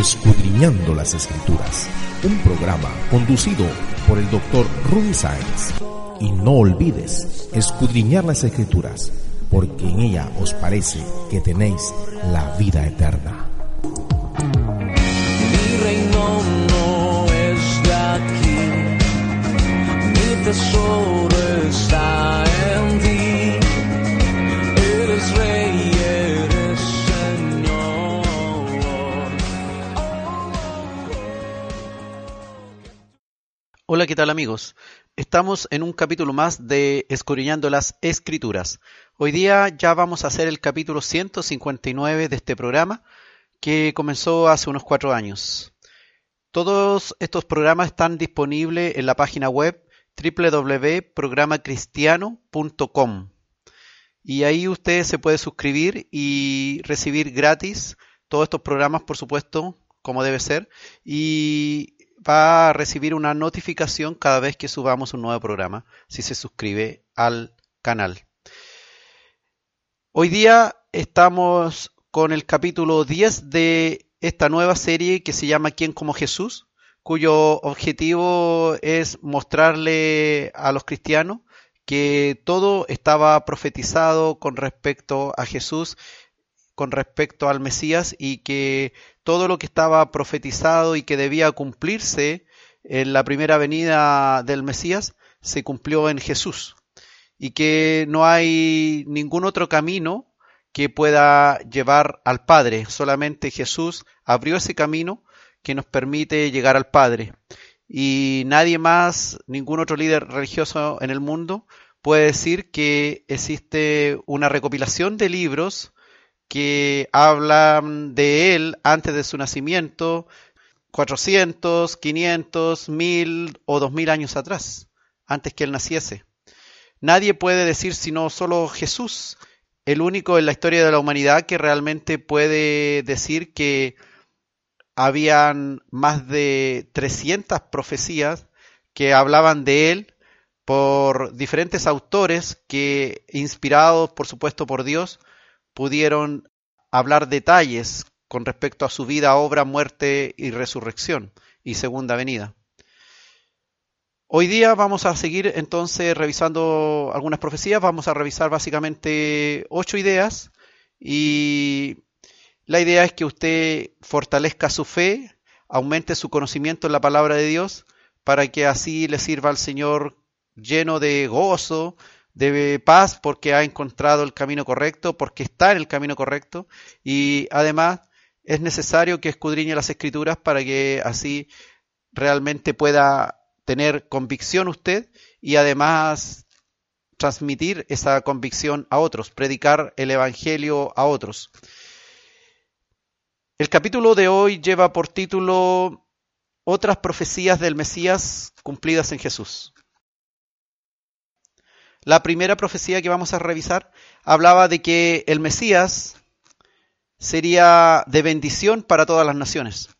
Escudriñando las Escrituras, un programa conducido por el doctor Rudy Sáenz. Y no olvides escudriñar las Escrituras, porque en ella os parece que tenéis la vida eterna. Mi reino no es de aquí, mi tesoro está Hola, ¿qué tal amigos? Estamos en un capítulo más de Escudriñando las Escrituras. Hoy día ya vamos a hacer el capítulo 159 de este programa que comenzó hace unos cuatro años. Todos estos programas están disponibles en la página web www.programacristiano.com y ahí usted se puede suscribir y recibir gratis todos estos programas, por supuesto, como debe ser, y va a recibir una notificación cada vez que subamos un nuevo programa si se suscribe al canal. Hoy día estamos con el capítulo 10 de esta nueva serie que se llama ¿Quién como Jesús? cuyo objetivo es mostrarle a los cristianos que todo estaba profetizado con respecto a Jesús, con respecto al Mesías y que todo lo que estaba profetizado y que debía cumplirse en la primera venida del Mesías se cumplió en Jesús y que no hay ningún otro camino que pueda llevar al Padre. Solamente Jesús abrió ese camino que nos permite llegar al Padre. Y nadie más, ningún otro líder religioso en el mundo puede decir que existe una recopilación de libros que hablan de él antes de su nacimiento, 400, 500, 1000 o 2000 años atrás, antes que él naciese. Nadie puede decir sino solo Jesús, el único en la historia de la humanidad que realmente puede decir que habían más de 300 profecías que hablaban de él por diferentes autores que, inspirados por supuesto por Dios, pudieron hablar detalles con respecto a su vida, obra, muerte y resurrección y segunda venida. Hoy día vamos a seguir entonces revisando algunas profecías, vamos a revisar básicamente ocho ideas y la idea es que usted fortalezca su fe, aumente su conocimiento en la palabra de Dios, para que así le sirva al Señor lleno de gozo, de paz, porque ha encontrado el camino correcto, porque está en el camino correcto, y además es necesario que escudriñe las escrituras para que así realmente pueda tener convicción usted y además transmitir esa convicción a otros, predicar el Evangelio a otros. El capítulo de hoy lleva por título Otras profecías del Mesías cumplidas en Jesús. La primera profecía que vamos a revisar hablaba de que el Mesías sería de bendición para todas las naciones.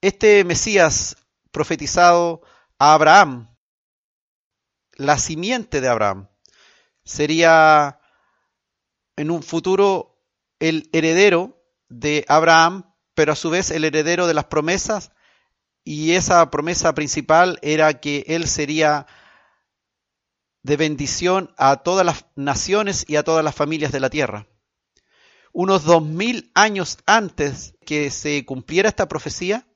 Este Mesías profetizado a Abraham, la simiente de Abraham, sería en un futuro el heredero de Abraham, pero a su vez el heredero de las promesas, y esa promesa principal era que él sería de bendición a todas las naciones y a todas las familias de la tierra. Unos dos mil años antes que se cumpliera esta profecía,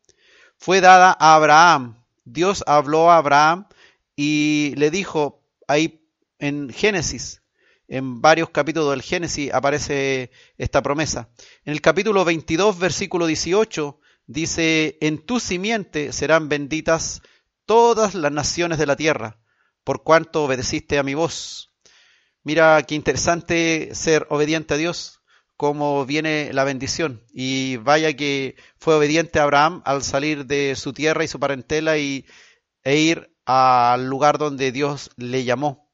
fue dada a Abraham. Dios habló a Abraham y le dijo ahí en Génesis, en varios capítulos del Génesis aparece esta promesa. En el capítulo 22, versículo 18, dice, en tu simiente serán benditas todas las naciones de la tierra, por cuanto obedeciste a mi voz. Mira qué interesante ser obediente a Dios, cómo viene la bendición. Y vaya que fue obediente a Abraham al salir de su tierra y su parentela y, e ir al lugar donde Dios le llamó.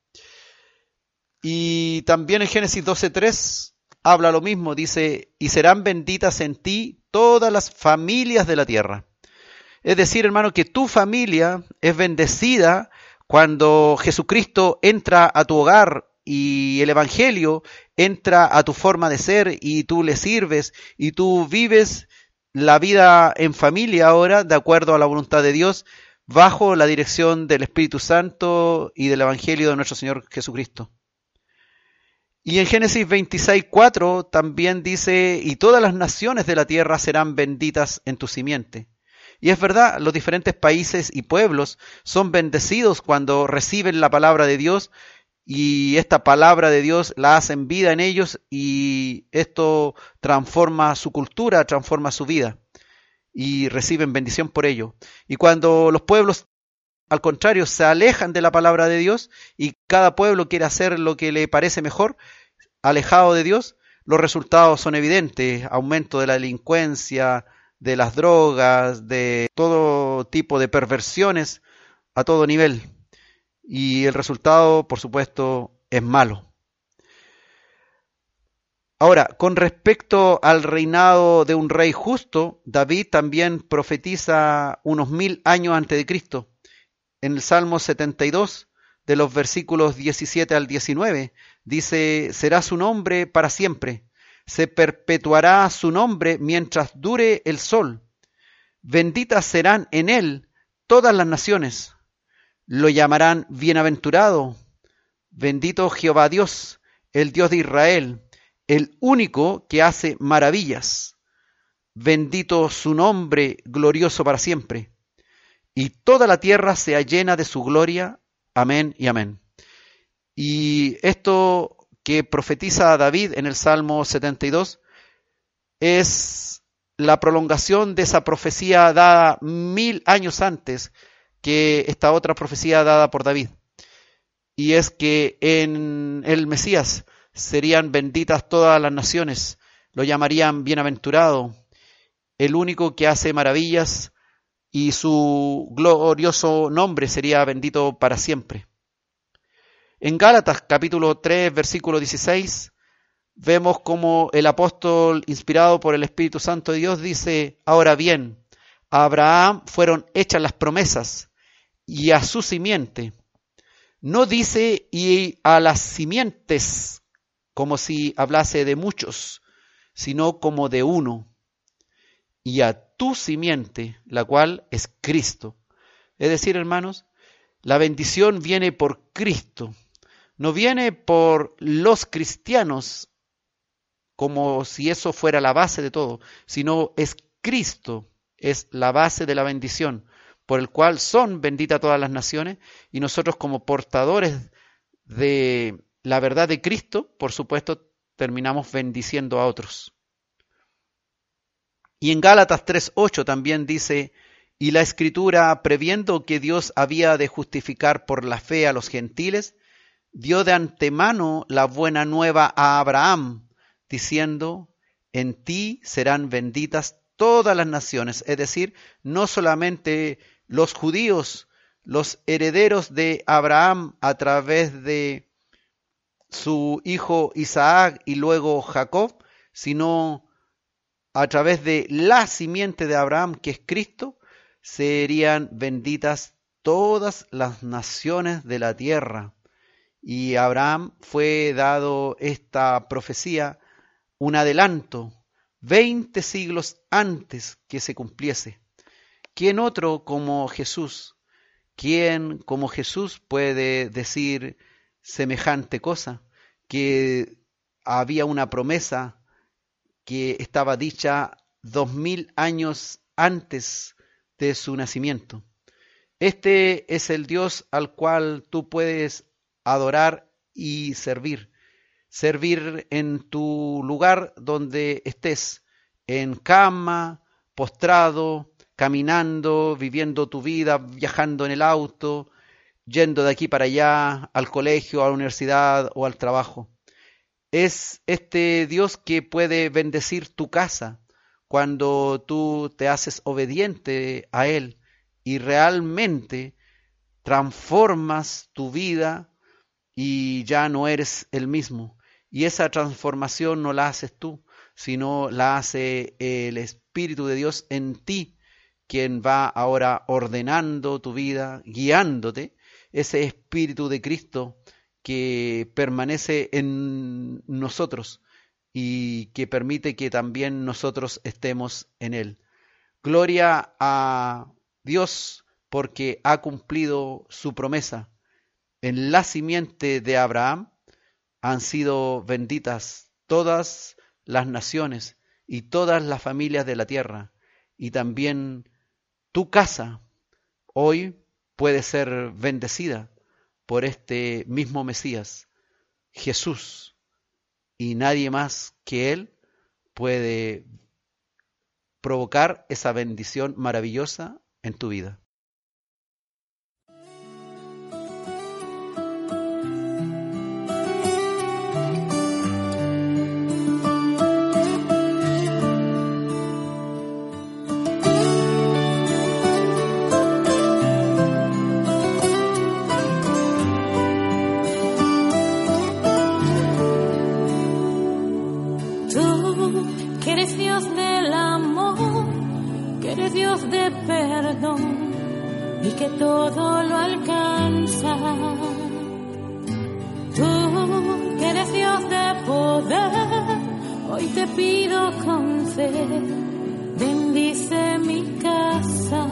Y también en Génesis 12.3 habla lo mismo, dice, y serán benditas en ti todas las familias de la tierra. Es decir, hermano, que tu familia es bendecida cuando Jesucristo entra a tu hogar y el Evangelio entra a tu forma de ser y tú le sirves y tú vives la vida en familia ahora, de acuerdo a la voluntad de Dios, bajo la dirección del Espíritu Santo y del Evangelio de nuestro Señor Jesucristo. Y en Génesis 26, 4 también dice, y todas las naciones de la tierra serán benditas en tu simiente. Y es verdad, los diferentes países y pueblos son bendecidos cuando reciben la palabra de Dios y esta palabra de Dios la hacen vida en ellos y esto transforma su cultura, transforma su vida y reciben bendición por ello. Y cuando los pueblos, al contrario, se alejan de la palabra de Dios y cada pueblo quiere hacer lo que le parece mejor, alejado de Dios, los resultados son evidentes, aumento de la delincuencia, de las drogas, de todo tipo de perversiones a todo nivel y el resultado, por supuesto, es malo. Ahora, con respecto al reinado de un rey justo, David también profetiza unos mil años antes de Cristo. En el Salmo 72, de los versículos 17 al 19, dice, será su nombre para siempre, se perpetuará su nombre mientras dure el sol. Benditas serán en él todas las naciones lo llamarán bienaventurado. Bendito Jehová Dios, el Dios de Israel, el único que hace maravillas. Bendito su nombre, glorioso para siempre. Y toda la tierra sea llena de su gloria. Amén y amén. Y esto que profetiza David en el Salmo 72 es la prolongación de esa profecía dada mil años antes que esta otra profecía dada por David. Y es que en el Mesías serían benditas todas las naciones, lo llamarían bienaventurado, el único que hace maravillas y su glorioso nombre sería bendito para siempre. En Gálatas capítulo 3 versículo 16 vemos como el apóstol inspirado por el Espíritu Santo de Dios dice, ahora bien, a Abraham fueron hechas las promesas y a su simiente. No dice y a las simientes como si hablase de muchos, sino como de uno. Y a tu simiente, la cual es Cristo. Es decir, hermanos, la bendición viene por Cristo, no viene por los cristianos como si eso fuera la base de todo, sino es Cristo, es la base de la bendición por el cual son benditas todas las naciones, y nosotros como portadores de la verdad de Cristo, por supuesto, terminamos bendiciendo a otros. Y en Gálatas 3.8 también dice, y la escritura, previendo que Dios había de justificar por la fe a los gentiles, dio de antemano la buena nueva a Abraham, diciendo, en ti serán benditas todas las naciones, es decir, no solamente los judíos, los herederos de Abraham a través de su hijo Isaac y luego Jacob, sino a través de la simiente de Abraham, que es Cristo, serían benditas todas las naciones de la tierra. Y a Abraham fue dado esta profecía, un adelanto, veinte siglos antes que se cumpliese. ¿Quién otro como Jesús? ¿Quién como Jesús puede decir semejante cosa? Que había una promesa que estaba dicha dos mil años antes de su nacimiento. Este es el Dios al cual tú puedes adorar y servir. Servir en tu lugar donde estés, en cama, postrado, caminando, viviendo tu vida, viajando en el auto, yendo de aquí para allá, al colegio, a la universidad o al trabajo. Es este Dios que puede bendecir tu casa cuando tú te haces obediente a Él y realmente transformas tu vida y ya no eres el mismo. Y esa transformación no la haces tú, sino la hace el Espíritu de Dios en ti, quien va ahora ordenando tu vida, guiándote, ese Espíritu de Cristo que permanece en nosotros y que permite que también nosotros estemos en Él. Gloria a Dios porque ha cumplido su promesa en la simiente de Abraham han sido benditas todas las naciones y todas las familias de la tierra, y también tu casa hoy puede ser bendecida por este mismo Mesías, Jesús, y nadie más que Él puede provocar esa bendición maravillosa en tu vida. del amor, que eres Dios de perdón y que todo lo alcanza. Tú, que eres Dios de poder, hoy te pido con fe, bendice mi casa.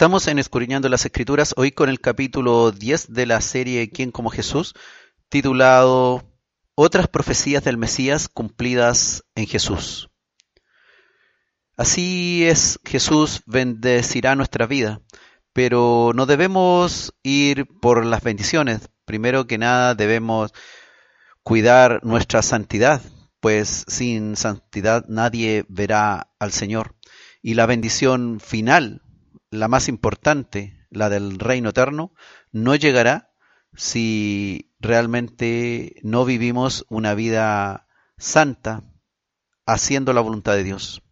Estamos en las Escrituras, hoy con el capítulo 10 de la serie ¿Quién como Jesús? titulado Otras profecías del Mesías cumplidas en Jesús. Así es, Jesús bendecirá nuestra vida, pero no debemos ir por las bendiciones. Primero que nada debemos cuidar nuestra santidad, pues sin santidad nadie verá al Señor. Y la bendición final, la más importante, la del reino eterno, no llegará si realmente no vivimos una vida santa haciendo la voluntad de Dios.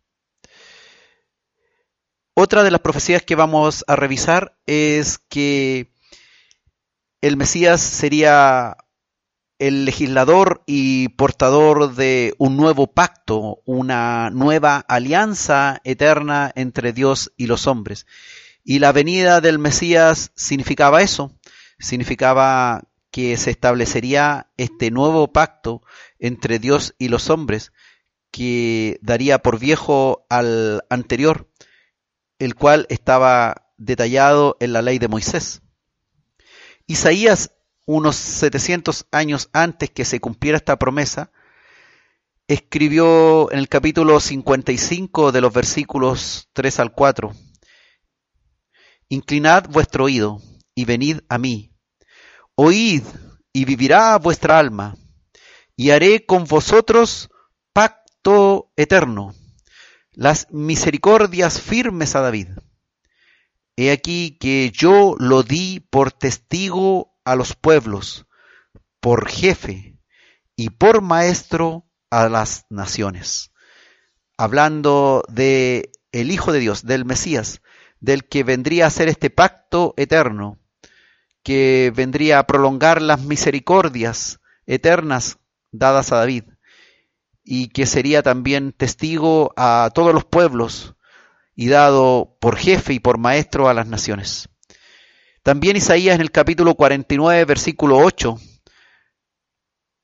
Otra de las profecías que vamos a revisar es que el Mesías sería el legislador y portador de un nuevo pacto, una nueva alianza eterna entre Dios y los hombres. Y la venida del Mesías significaba eso, significaba que se establecería este nuevo pacto entre Dios y los hombres, que daría por viejo al anterior, el cual estaba detallado en la ley de Moisés. Isaías unos 700 años antes que se cumpliera esta promesa, escribió en el capítulo 55 de los versículos 3 al 4, Inclinad vuestro oído y venid a mí, oíd y vivirá vuestra alma, y haré con vosotros pacto eterno, las misericordias firmes a David. He aquí que yo lo di por testigo a los pueblos, por jefe y por maestro a las naciones. Hablando de el Hijo de Dios, del Mesías, del que vendría a hacer este pacto eterno, que vendría a prolongar las misericordias eternas dadas a David, y que sería también testigo a todos los pueblos y dado por jefe y por maestro a las naciones. También Isaías en el capítulo 49, versículo 8,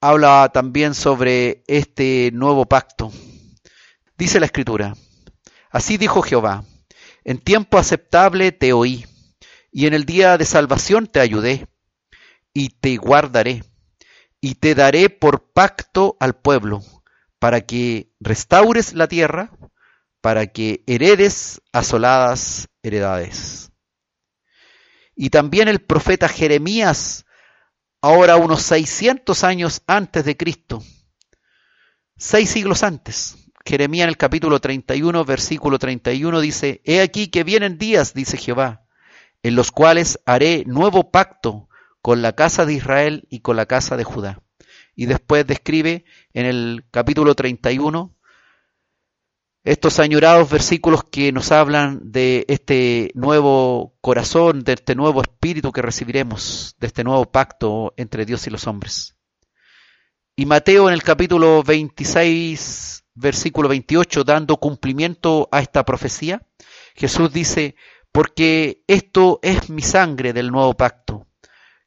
habla también sobre este nuevo pacto. Dice la escritura, así dijo Jehová, en tiempo aceptable te oí, y en el día de salvación te ayudé, y te guardaré, y te daré por pacto al pueblo, para que restaures la tierra, para que heredes asoladas heredades. Y también el profeta Jeremías, ahora unos 600 años antes de Cristo, seis siglos antes. Jeremías en el capítulo 31, versículo 31 dice, He aquí que vienen días, dice Jehová, en los cuales haré nuevo pacto con la casa de Israel y con la casa de Judá. Y después describe en el capítulo 31 estos añorados versículos que nos hablan de este nuevo corazón, de este nuevo espíritu que recibiremos, de este nuevo pacto entre Dios y los hombres. Y Mateo en el capítulo 26, versículo 28, dando cumplimiento a esta profecía, Jesús dice, porque esto es mi sangre del nuevo pacto,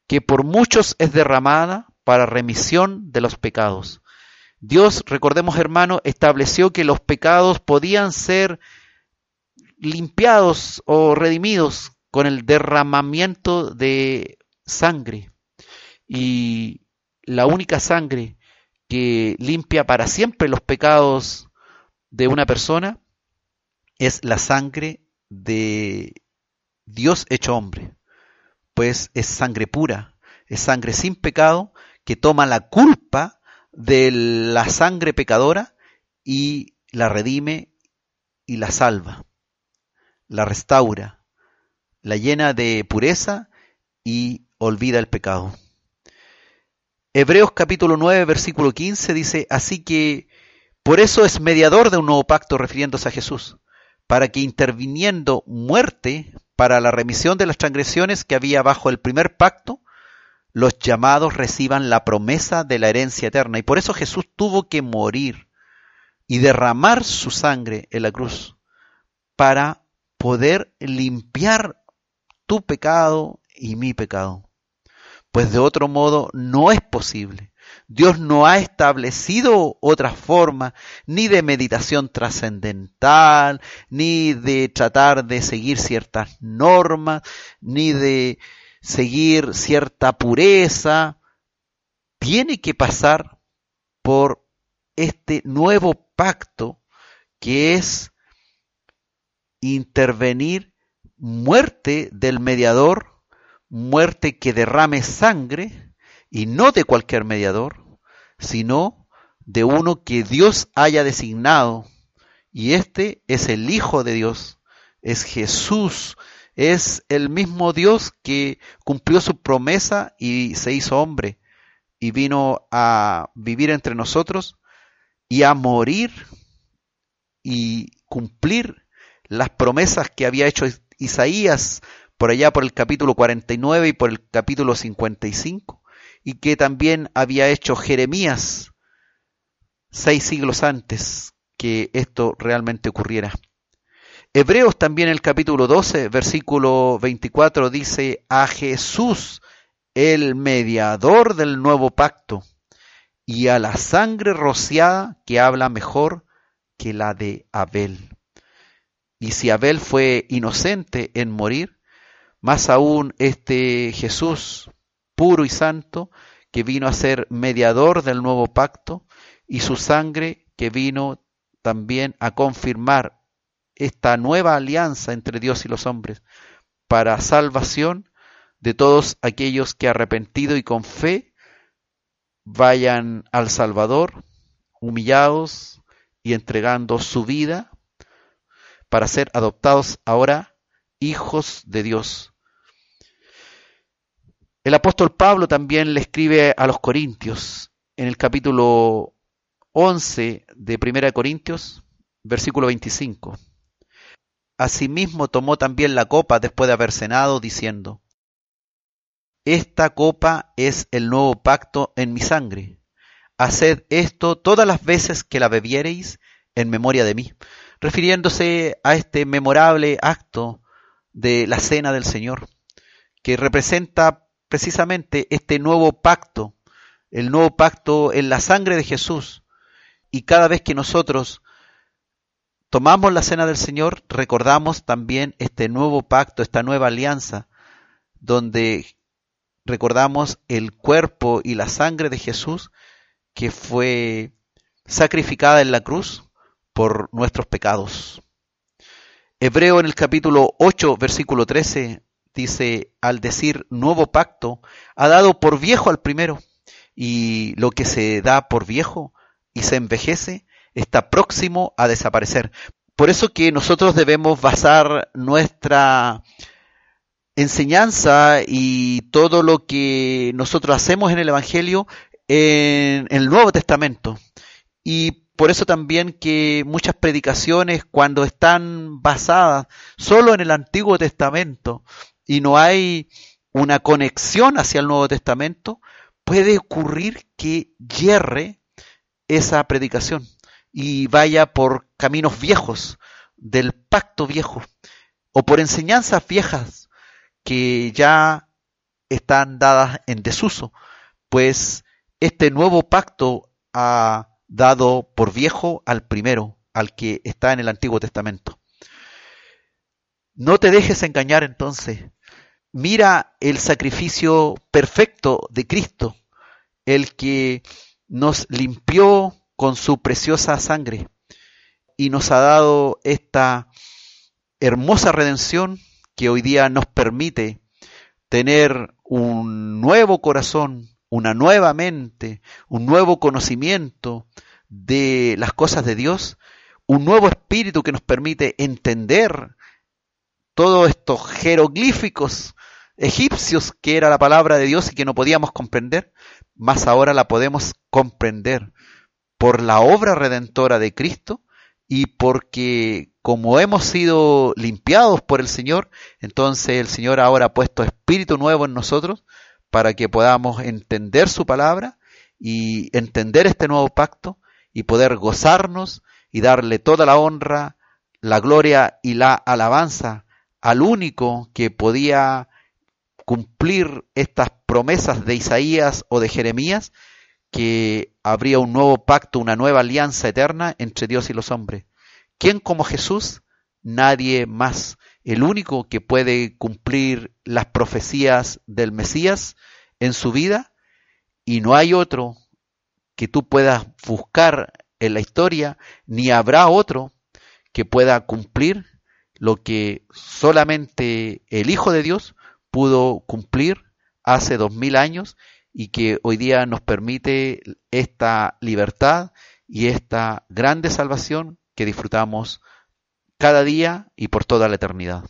que por muchos es derramada para remisión de los pecados. Dios, recordemos hermano, estableció que los pecados podían ser limpiados o redimidos con el derramamiento de sangre. Y la única sangre que limpia para siempre los pecados de una persona es la sangre de Dios hecho hombre. Pues es sangre pura, es sangre sin pecado que toma la culpa de la sangre pecadora y la redime y la salva, la restaura, la llena de pureza y olvida el pecado. Hebreos capítulo 9, versículo 15 dice, así que por eso es mediador de un nuevo pacto refiriéndose a Jesús, para que interviniendo muerte para la remisión de las transgresiones que había bajo el primer pacto, los llamados reciban la promesa de la herencia eterna. Y por eso Jesús tuvo que morir y derramar su sangre en la cruz para poder limpiar tu pecado y mi pecado. Pues de otro modo no es posible. Dios no ha establecido otra forma ni de meditación trascendental, ni de tratar de seguir ciertas normas, ni de seguir cierta pureza. Tiene que pasar por este nuevo pacto que es intervenir muerte del mediador, muerte que derrame sangre, y no de cualquier mediador, sino de uno que Dios haya designado. Y este es el Hijo de Dios, es Jesús, es el mismo Dios que cumplió su promesa y se hizo hombre y vino a vivir entre nosotros y a morir y cumplir las promesas que había hecho Isaías por allá por el capítulo 49 y por el capítulo 55 y que también había hecho Jeremías seis siglos antes que esto realmente ocurriera. Hebreos también el capítulo 12, versículo 24 dice, a Jesús, el mediador del nuevo pacto, y a la sangre rociada que habla mejor que la de Abel. Y si Abel fue inocente en morir, más aún este Jesús puro y santo, que vino a ser mediador del nuevo pacto, y su sangre que vino también a confirmar esta nueva alianza entre Dios y los hombres para salvación de todos aquellos que arrepentido y con fe vayan al Salvador, humillados y entregando su vida para ser adoptados ahora hijos de Dios. El apóstol Pablo también le escribe a los Corintios en el capítulo 11 de 1 Corintios, versículo 25. Asimismo tomó también la copa después de haber cenado, diciendo, Esta copa es el nuevo pacto en mi sangre. Haced esto todas las veces que la bebiereis en memoria de mí, refiriéndose a este memorable acto de la cena del Señor, que representa precisamente este nuevo pacto, el nuevo pacto en la sangre de Jesús. Y cada vez que nosotros tomamos la cena del Señor, recordamos también este nuevo pacto, esta nueva alianza, donde recordamos el cuerpo y la sangre de Jesús que fue sacrificada en la cruz por nuestros pecados. Hebreo en el capítulo 8, versículo 13, dice, al decir nuevo pacto, ha dado por viejo al primero, y lo que se da por viejo y se envejece está próximo a desaparecer. Por eso que nosotros debemos basar nuestra enseñanza y todo lo que nosotros hacemos en el Evangelio en, el Nuevo Testamento. Y por eso también que muchas predicaciones cuando están basadas solo en el Antiguo Testamento y no hay una conexión hacia el Nuevo Testamento, puede ocurrir que hierre esa predicación y vaya por caminos viejos del pacto viejo o por enseñanzas viejas que ya están dadas en desuso, pues este nuevo pacto ha dado por viejo al primero, al que está en el Antiguo Testamento. No te dejes engañar entonces. Mira el sacrificio perfecto de Cristo, el que nos limpió con su preciosa sangre y nos ha dado esta hermosa redención que hoy día nos permite tener un nuevo corazón, una nueva mente, un nuevo conocimiento de las cosas de Dios, un nuevo espíritu que nos permite entender todos estos jeroglíficos egipcios que era la palabra de Dios y que no podíamos comprender, más ahora la podemos comprender por la obra redentora de Cristo y porque como hemos sido limpiados por el Señor, entonces el Señor ahora ha puesto espíritu nuevo en nosotros para que podamos entender su palabra y entender este nuevo pacto y poder gozarnos y darle toda la honra, la gloria y la alabanza al único que podía cumplir estas promesas de Isaías o de Jeremías, que habría un nuevo pacto, una nueva alianza eterna entre Dios y los hombres. ¿Quién como Jesús? Nadie más. El único que puede cumplir las profecías del Mesías en su vida y no hay otro que tú puedas buscar en la historia, ni habrá otro que pueda cumplir lo que solamente el Hijo de Dios pudo cumplir hace dos mil años y que hoy día nos permite esta libertad y esta grande salvación que disfrutamos cada día y por toda la eternidad.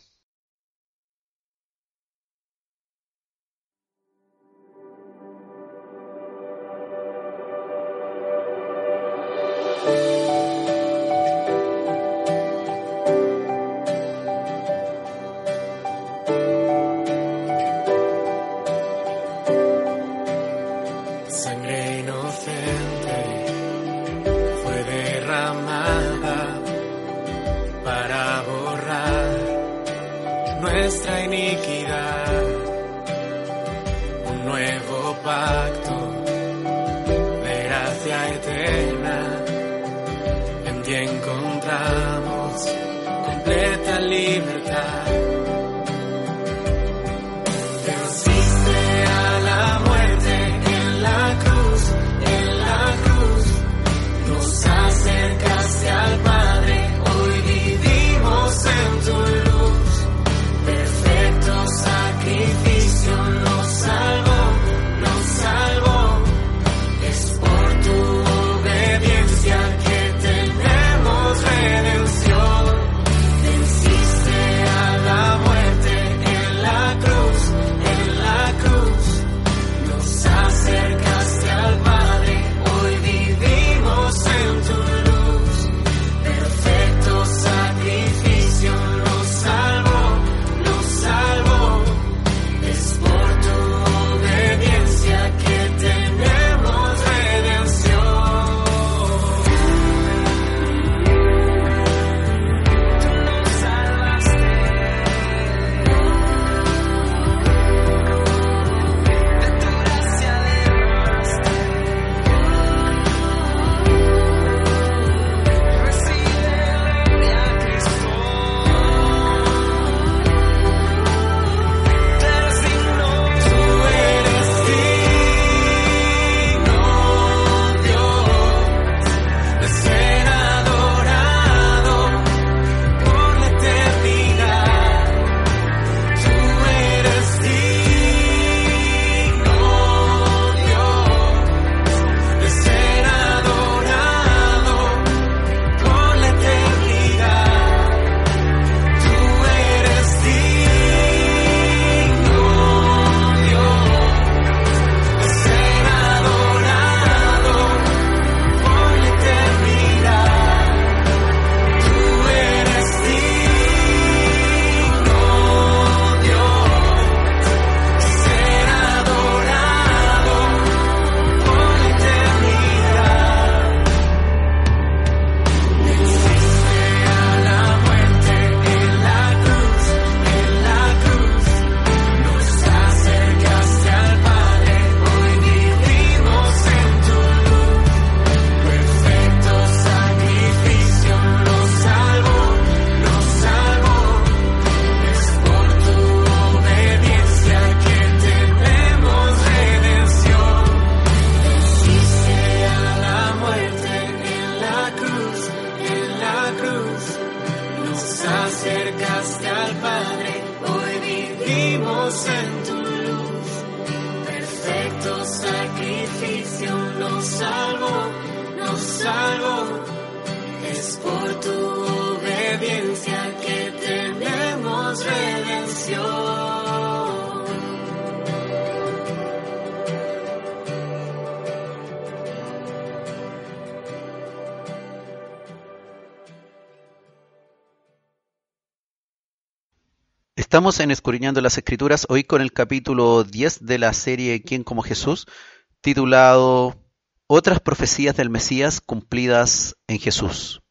Estamos en las Escrituras, hoy con el capítulo 10 de la serie ¿Quién como Jesús? titulado Otras profecías del Mesías cumplidas en Jesús.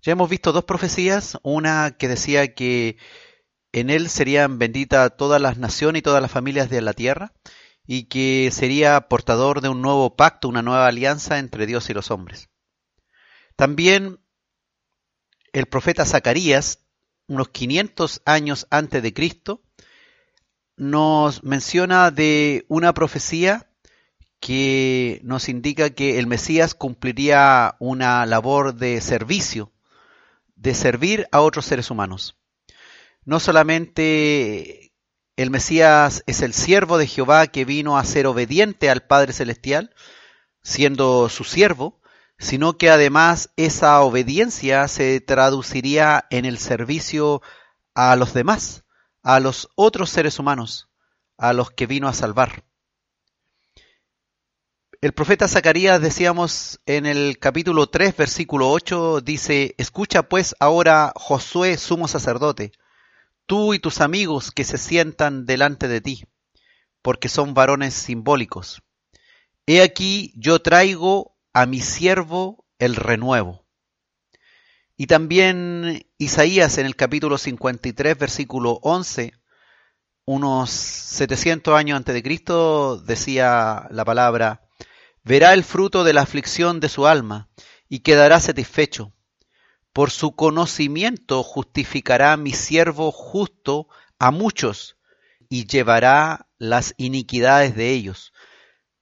Ya hemos visto dos profecías, una que decía que en él serían benditas todas las naciones y todas las familias de la tierra, y que sería portador de un nuevo pacto, una nueva alianza entre Dios y los hombres. También el profeta Zacarías, unos 500 años antes de Cristo, nos menciona de una profecía que nos indica que el Mesías cumpliría una labor de servicio, de servir a otros seres humanos. No solamente el Mesías es el siervo de Jehová que vino a ser obediente al Padre Celestial, siendo su siervo, sino que además esa obediencia se traduciría en el servicio a los demás, a los otros seres humanos, a los que vino a salvar. El profeta Zacarías, decíamos en el capítulo 3, versículo 8, dice, Escucha pues ahora, Josué, sumo sacerdote, tú y tus amigos que se sientan delante de ti, porque son varones simbólicos. He aquí yo traigo a mi siervo el renuevo. Y también Isaías en el capítulo 53, versículo 11, unos 700 años antes de Cristo, decía la palabra, verá el fruto de la aflicción de su alma y quedará satisfecho. Por su conocimiento justificará mi siervo justo a muchos y llevará las iniquidades de ellos.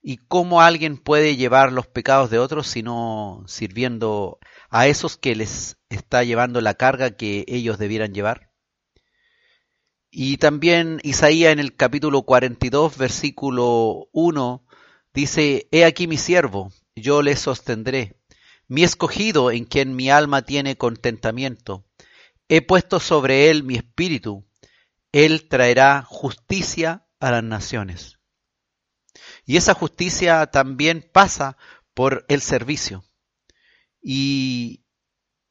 ¿Y cómo alguien puede llevar los pecados de otros sino sirviendo a esos que les está llevando la carga que ellos debieran llevar? Y también Isaías en el capítulo 42, versículo 1, dice, He aquí mi siervo, yo le sostendré, mi escogido en quien mi alma tiene contentamiento. He puesto sobre él mi espíritu, él traerá justicia a las naciones. Y esa justicia también pasa por el servicio. Y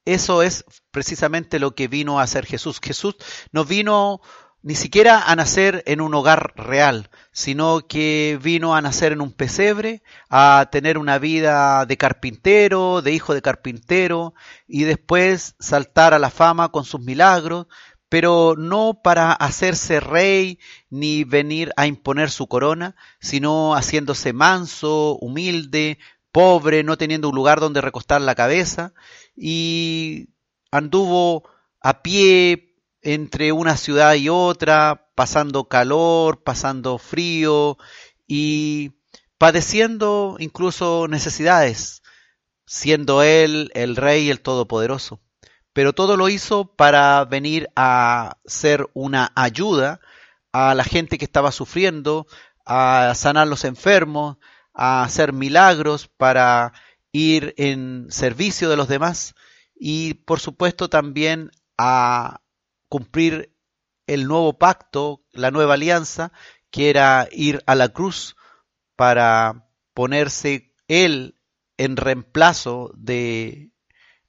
eso es precisamente lo que vino a hacer Jesús. Jesús no vino ni siquiera a nacer en un hogar real, sino que vino a nacer en un pesebre, a tener una vida de carpintero, de hijo de carpintero, y después saltar a la fama con sus milagros, pero no para hacerse rey ni venir a imponer su corona, sino haciéndose manso, humilde, pobre, no teniendo un lugar donde recostar la cabeza, y anduvo a pie entre una ciudad y otra, pasando calor, pasando frío y padeciendo incluso necesidades, siendo él el rey, el todopoderoso. Pero todo lo hizo para venir a ser una ayuda a la gente que estaba sufriendo, a sanar los enfermos, a hacer milagros para ir en servicio de los demás y por supuesto también a cumplir el nuevo pacto, la nueva alianza, que era ir a la cruz para ponerse él en reemplazo de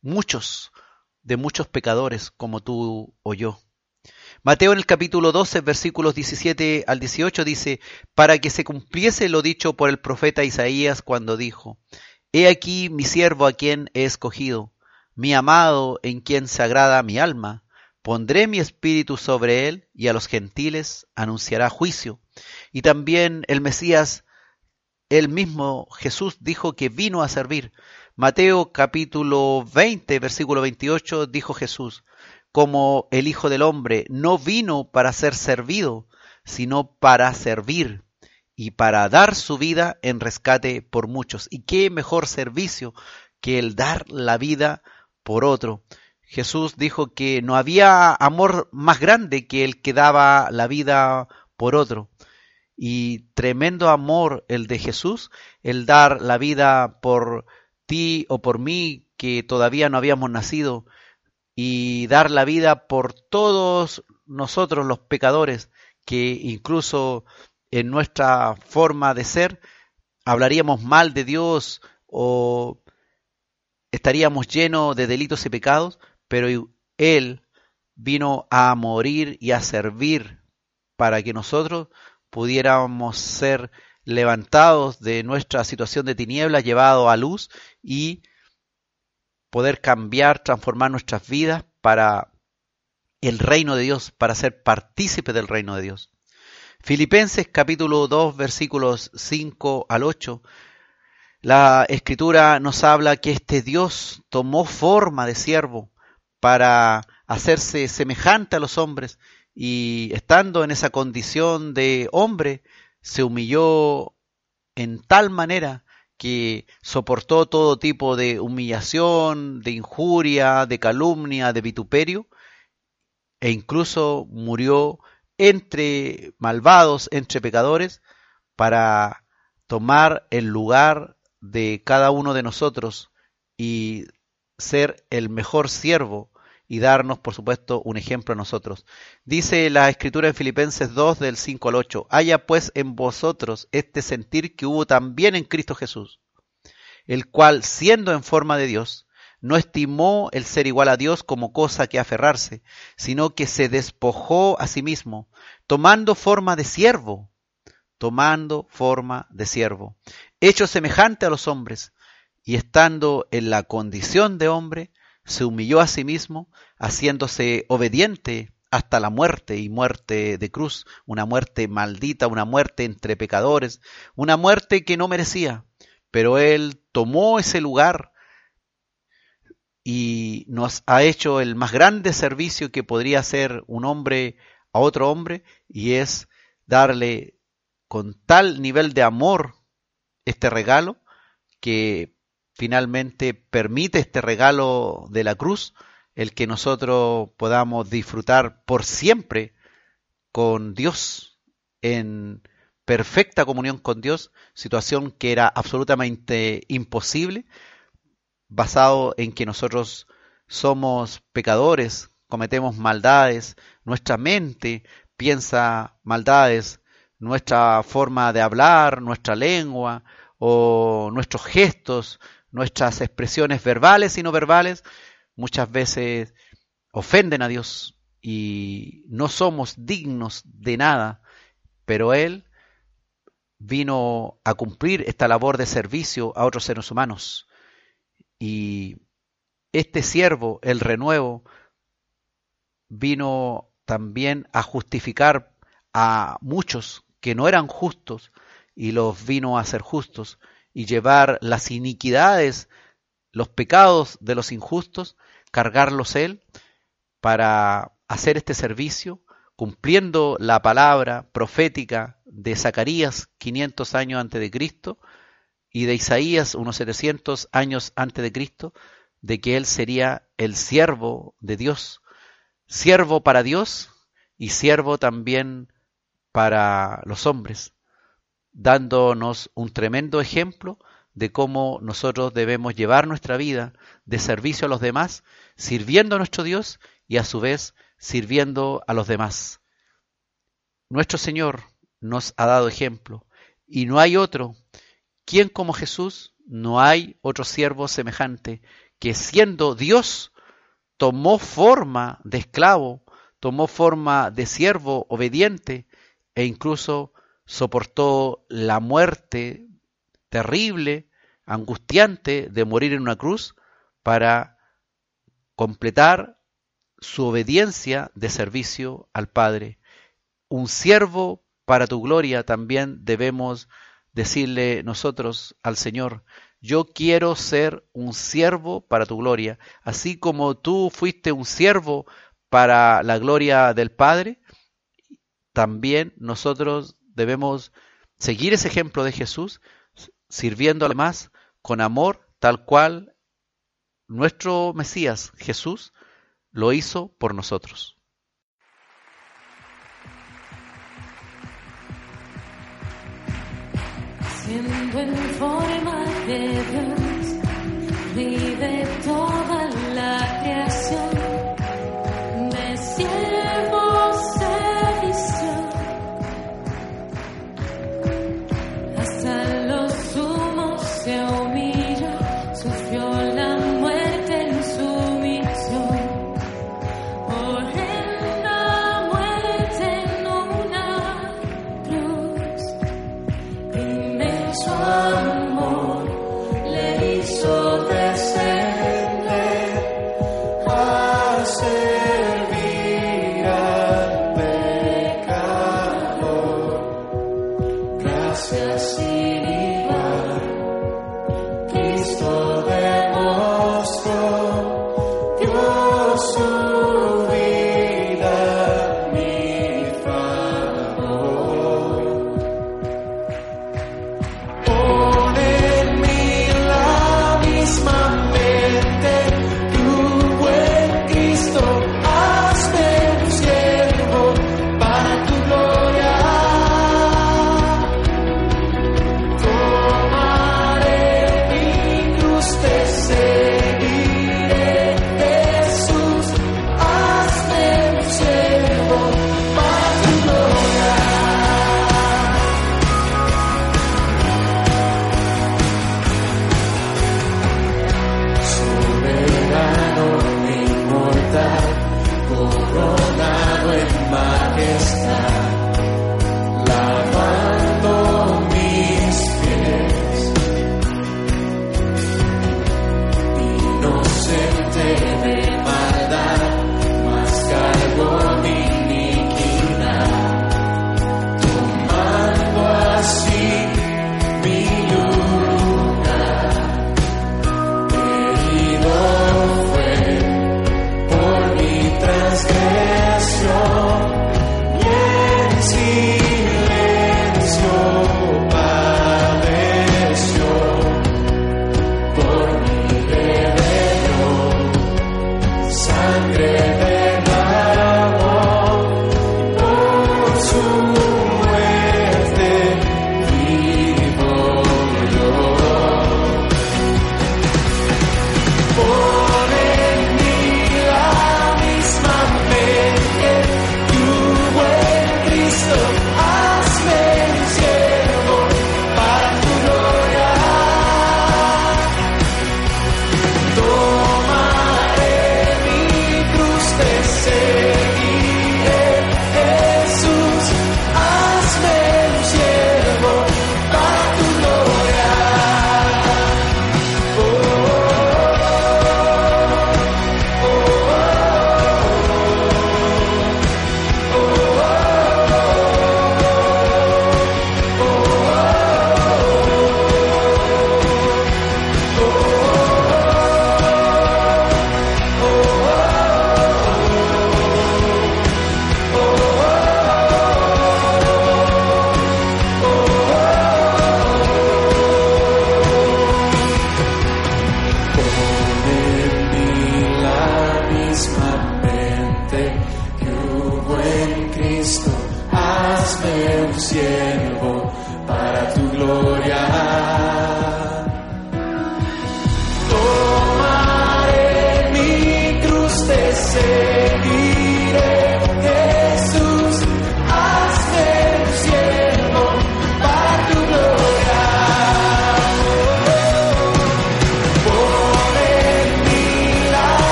muchos, de muchos pecadores como tú o yo. Mateo en el capítulo 12, versículos 17 al 18 dice, para que se cumpliese lo dicho por el profeta Isaías cuando dijo, He aquí mi siervo a quien he escogido, mi amado en quien se agrada mi alma Pondré mi espíritu sobre él y a los gentiles anunciará juicio. Y también el Mesías, él mismo, Jesús, dijo que vino a servir. Mateo capítulo 20, versículo 28, dijo Jesús, como el Hijo del Hombre no vino para ser servido, sino para servir y para dar su vida en rescate por muchos. ¿Y qué mejor servicio que el dar la vida por otro? Jesús dijo que no había amor más grande que el que daba la vida por otro. Y tremendo amor el de Jesús, el dar la vida por ti o por mí que todavía no habíamos nacido, y dar la vida por todos nosotros los pecadores, que incluso en nuestra forma de ser hablaríamos mal de Dios o estaríamos llenos de delitos y pecados, pero Él vino a morir y a servir para que nosotros pudiéramos ser levantados de nuestra situación de tinieblas, llevados a luz y poder cambiar, transformar nuestras vidas para el reino de Dios, para ser partícipe del reino de Dios. Filipenses capítulo 2 versículos 5 al 8. La escritura nos habla que este Dios tomó forma de siervo para hacerse semejante a los hombres y estando en esa condición de hombre, se humilló en tal manera que soportó todo tipo de humillación, de injuria, de calumnia, de vituperio, e incluso murió entre malvados, entre pecadores, para tomar el lugar de cada uno de nosotros y ser el mejor siervo y darnos, por supuesto, un ejemplo a nosotros. Dice la escritura en Filipenses 2 del 5 al 8, haya pues en vosotros este sentir que hubo también en Cristo Jesús, el cual, siendo en forma de Dios, no estimó el ser igual a Dios como cosa que aferrarse, sino que se despojó a sí mismo, tomando forma de siervo, tomando forma de siervo, hecho semejante a los hombres, y estando en la condición de hombre, se humilló a sí mismo, haciéndose obediente hasta la muerte y muerte de cruz, una muerte maldita, una muerte entre pecadores, una muerte que no merecía, pero él tomó ese lugar y nos ha hecho el más grande servicio que podría hacer un hombre a otro hombre y es darle con tal nivel de amor este regalo que finalmente permite este regalo de la cruz el que nosotros podamos disfrutar por siempre con Dios en perfecta comunión con Dios, situación que era absolutamente imposible, basado en que nosotros somos pecadores, cometemos maldades, nuestra mente piensa maldades, nuestra forma de hablar, nuestra lengua o nuestros gestos, nuestras expresiones verbales y no verbales, muchas veces ofenden a Dios y no somos dignos de nada, pero Él vino a cumplir esta labor de servicio a otros seres humanos. Y este siervo, el renuevo, vino también a justificar a muchos que no eran justos y los vino a hacer justos y llevar las iniquidades, los pecados de los injustos, cargarlos él para hacer este servicio, cumpliendo la palabra profética de Zacarías 500 años antes de Cristo y de Isaías unos 700 años antes de Cristo, de que él sería el siervo de Dios, siervo para Dios y siervo también para los hombres, dándonos un tremendo ejemplo de cómo nosotros debemos llevar nuestra vida de servicio a los demás, sirviendo a nuestro Dios y a su vez sirviendo a los demás. Nuestro Señor nos ha dado ejemplo y no hay otro. ¿Quién como Jesús? No hay otro siervo semejante que siendo Dios tomó forma de esclavo, tomó forma de siervo obediente e incluso soportó la muerte terrible, angustiante de morir en una cruz para completar su obediencia de servicio al Padre. Un siervo para tu gloria también debemos decirle nosotros al Señor, yo quiero ser un siervo para tu gloria, así como tú fuiste un siervo para la gloria del Padre, también nosotros debemos seguir ese ejemplo de Jesús, sirviendo además con amor, tal cual nuestro Mesías Jesús lo hizo por nosotros.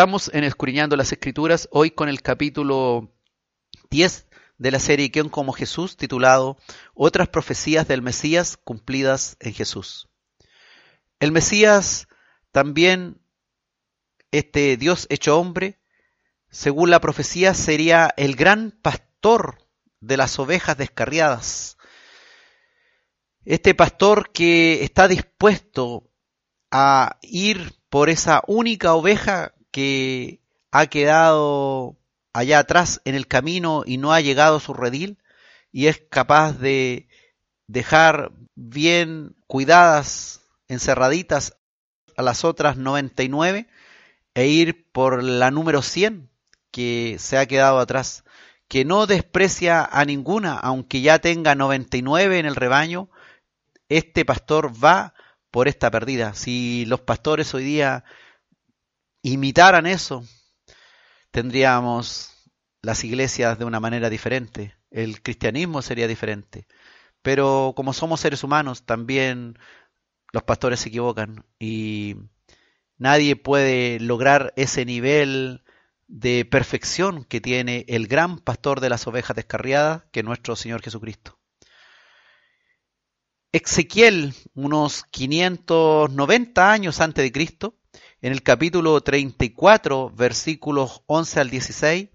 Estamos en Escudriñando las Escrituras, hoy con el capítulo 10 de la serie ¿Quién como Jesús? titulado Otras profecías del Mesías cumplidas en Jesús. El Mesías también, este Dios hecho hombre, según la profecía, sería el gran pastor de las ovejas descarriadas. Este pastor que está dispuesto a ir por esa única oveja que ha quedado allá atrás en el camino y no ha llegado su redil y es capaz de dejar bien cuidadas, encerraditas a las otras 99 e ir por la número 100 que se ha quedado atrás, que no desprecia a ninguna, aunque ya tenga 99 en el rebaño, este pastor va por esta perdida. Si los pastores hoy día imitaran eso, tendríamos las iglesias de una manera diferente, el cristianismo sería diferente. Pero como somos seres humanos, también los pastores se equivocan y nadie puede lograr ese nivel de perfección que tiene el gran pastor de las ovejas descarriadas, que es nuestro Señor Jesucristo. Ezequiel, unos 590 años antes de Cristo, en el capítulo 34, versículos 11 al 16,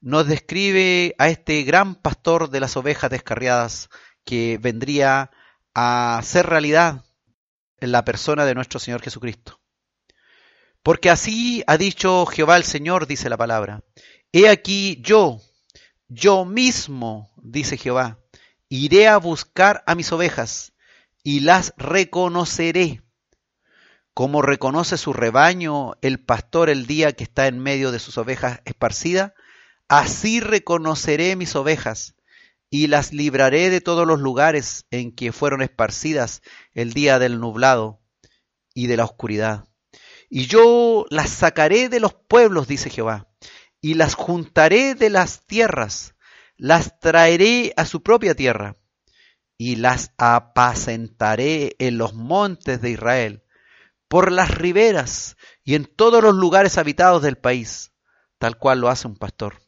nos describe a este gran pastor de las ovejas descarriadas que vendría a ser realidad en la persona de nuestro Señor Jesucristo. Porque así ha dicho Jehová el Señor, dice la palabra. He aquí yo, yo mismo, dice Jehová, iré a buscar a mis ovejas y las reconoceré. Como reconoce su rebaño el pastor el día que está en medio de sus ovejas esparcidas, así reconoceré mis ovejas y las libraré de todos los lugares en que fueron esparcidas el día del nublado y de la oscuridad. Y yo las sacaré de los pueblos, dice Jehová, y las juntaré de las tierras, las traeré a su propia tierra, y las apacentaré en los montes de Israel, por las riberas y en todos los lugares habitados del país, tal cual lo hace un pastor.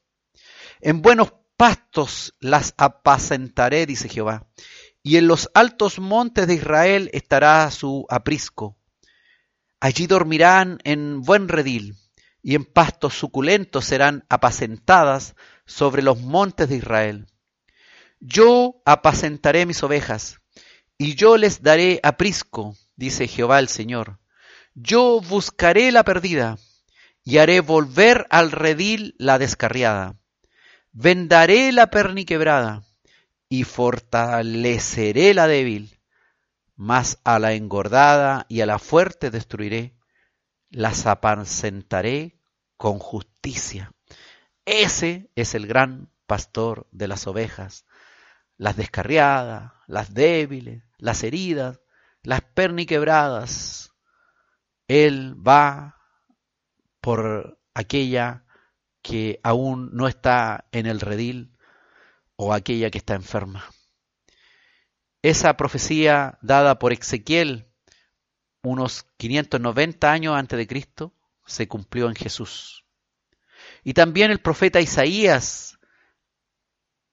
En buenos pastos las apacentaré, dice Jehová, y en los altos montes de Israel estará su aprisco. Allí dormirán en buen redil, y en pastos suculentos serán apacentadas sobre los montes de Israel. Yo apacentaré mis ovejas, y yo les daré aprisco, dice Jehová el Señor. Yo buscaré la perdida, y haré volver al redil la descarriada. Vendaré la perniquebrada, y fortaleceré la débil, mas a la engordada y a la fuerte destruiré, las apacentaré con justicia. Ese es el gran pastor de las ovejas, las descarriadas, las débiles, las heridas, las perniquebradas. Él va por aquella que aún no está en el redil o aquella que está enferma. Esa profecía dada por Ezequiel unos 590 años antes de Cristo se cumplió en Jesús. Y también el profeta Isaías,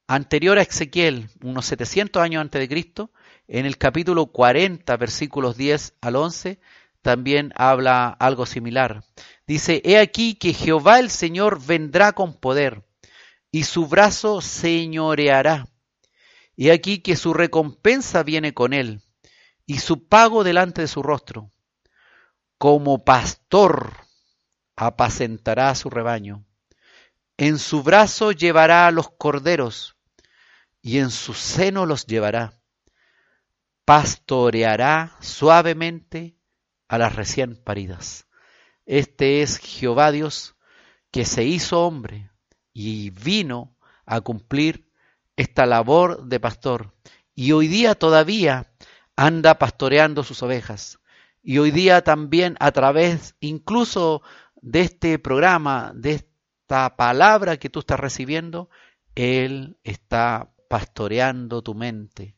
anterior a Ezequiel, unos 700 años antes de Cristo, en el capítulo 40, versículos 10 al 11, también habla algo similar. Dice, He aquí que Jehová el Señor vendrá con poder, y su brazo señoreará. He aquí que su recompensa viene con él, y su pago delante de su rostro. Como pastor apacentará a su rebaño. En su brazo llevará a los corderos, y en su seno los llevará. Pastoreará suavemente a las recién paridas. Este es Jehová Dios, que se hizo hombre y vino a cumplir esta labor de pastor. Y hoy día todavía anda pastoreando sus ovejas. Y hoy día también a través incluso de este programa, de esta palabra que tú estás recibiendo, Él está pastoreando tu mente.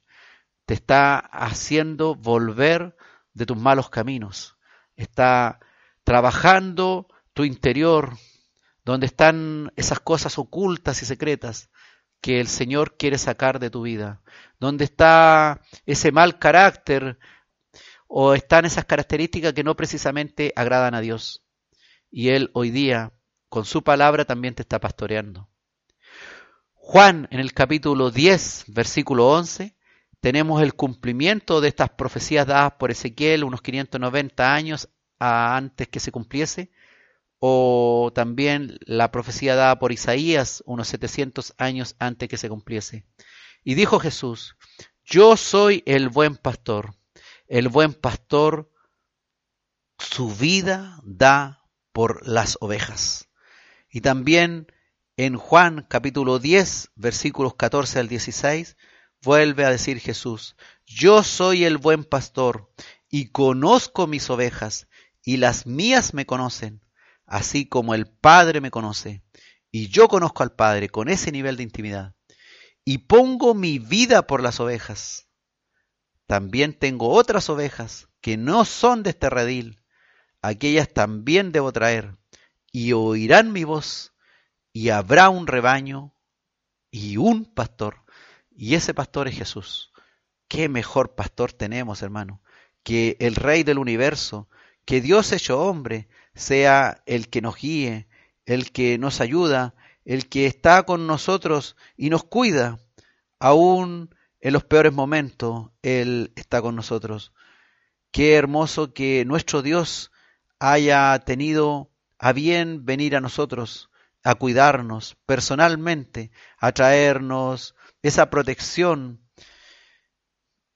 Te está haciendo volver de tus malos caminos. Está trabajando tu interior, donde están esas cosas ocultas y secretas que el Señor quiere sacar de tu vida, donde está ese mal carácter o están esas características que no precisamente agradan a Dios. Y Él hoy día, con su palabra, también te está pastoreando. Juan, en el capítulo 10, versículo 11, tenemos el cumplimiento de estas profecías dadas por Ezequiel unos 590 años antes que se cumpliese, o también la profecía dada por Isaías unos 700 años antes que se cumpliese. Y dijo Jesús, yo soy el buen pastor. El buen pastor su vida da por las ovejas. Y también en Juan capítulo 10, versículos 14 al 16, vuelve a decir Jesús, yo soy el buen pastor y conozco mis ovejas y las mías me conocen, así como el Padre me conoce y yo conozco al Padre con ese nivel de intimidad y pongo mi vida por las ovejas. También tengo otras ovejas que no son de este redil, aquellas también debo traer y oirán mi voz y habrá un rebaño y un pastor y ese pastor es Jesús. ¿Qué mejor pastor tenemos, hermano? Que el Rey del universo, que Dios hecho hombre, sea el que nos guíe, el que nos ayuda, el que está con nosotros y nos cuida. Aún en los peores momentos, Él está con nosotros. Qué hermoso que nuestro Dios haya tenido a bien venir a nosotros, a cuidarnos personalmente, a traernos esa protección,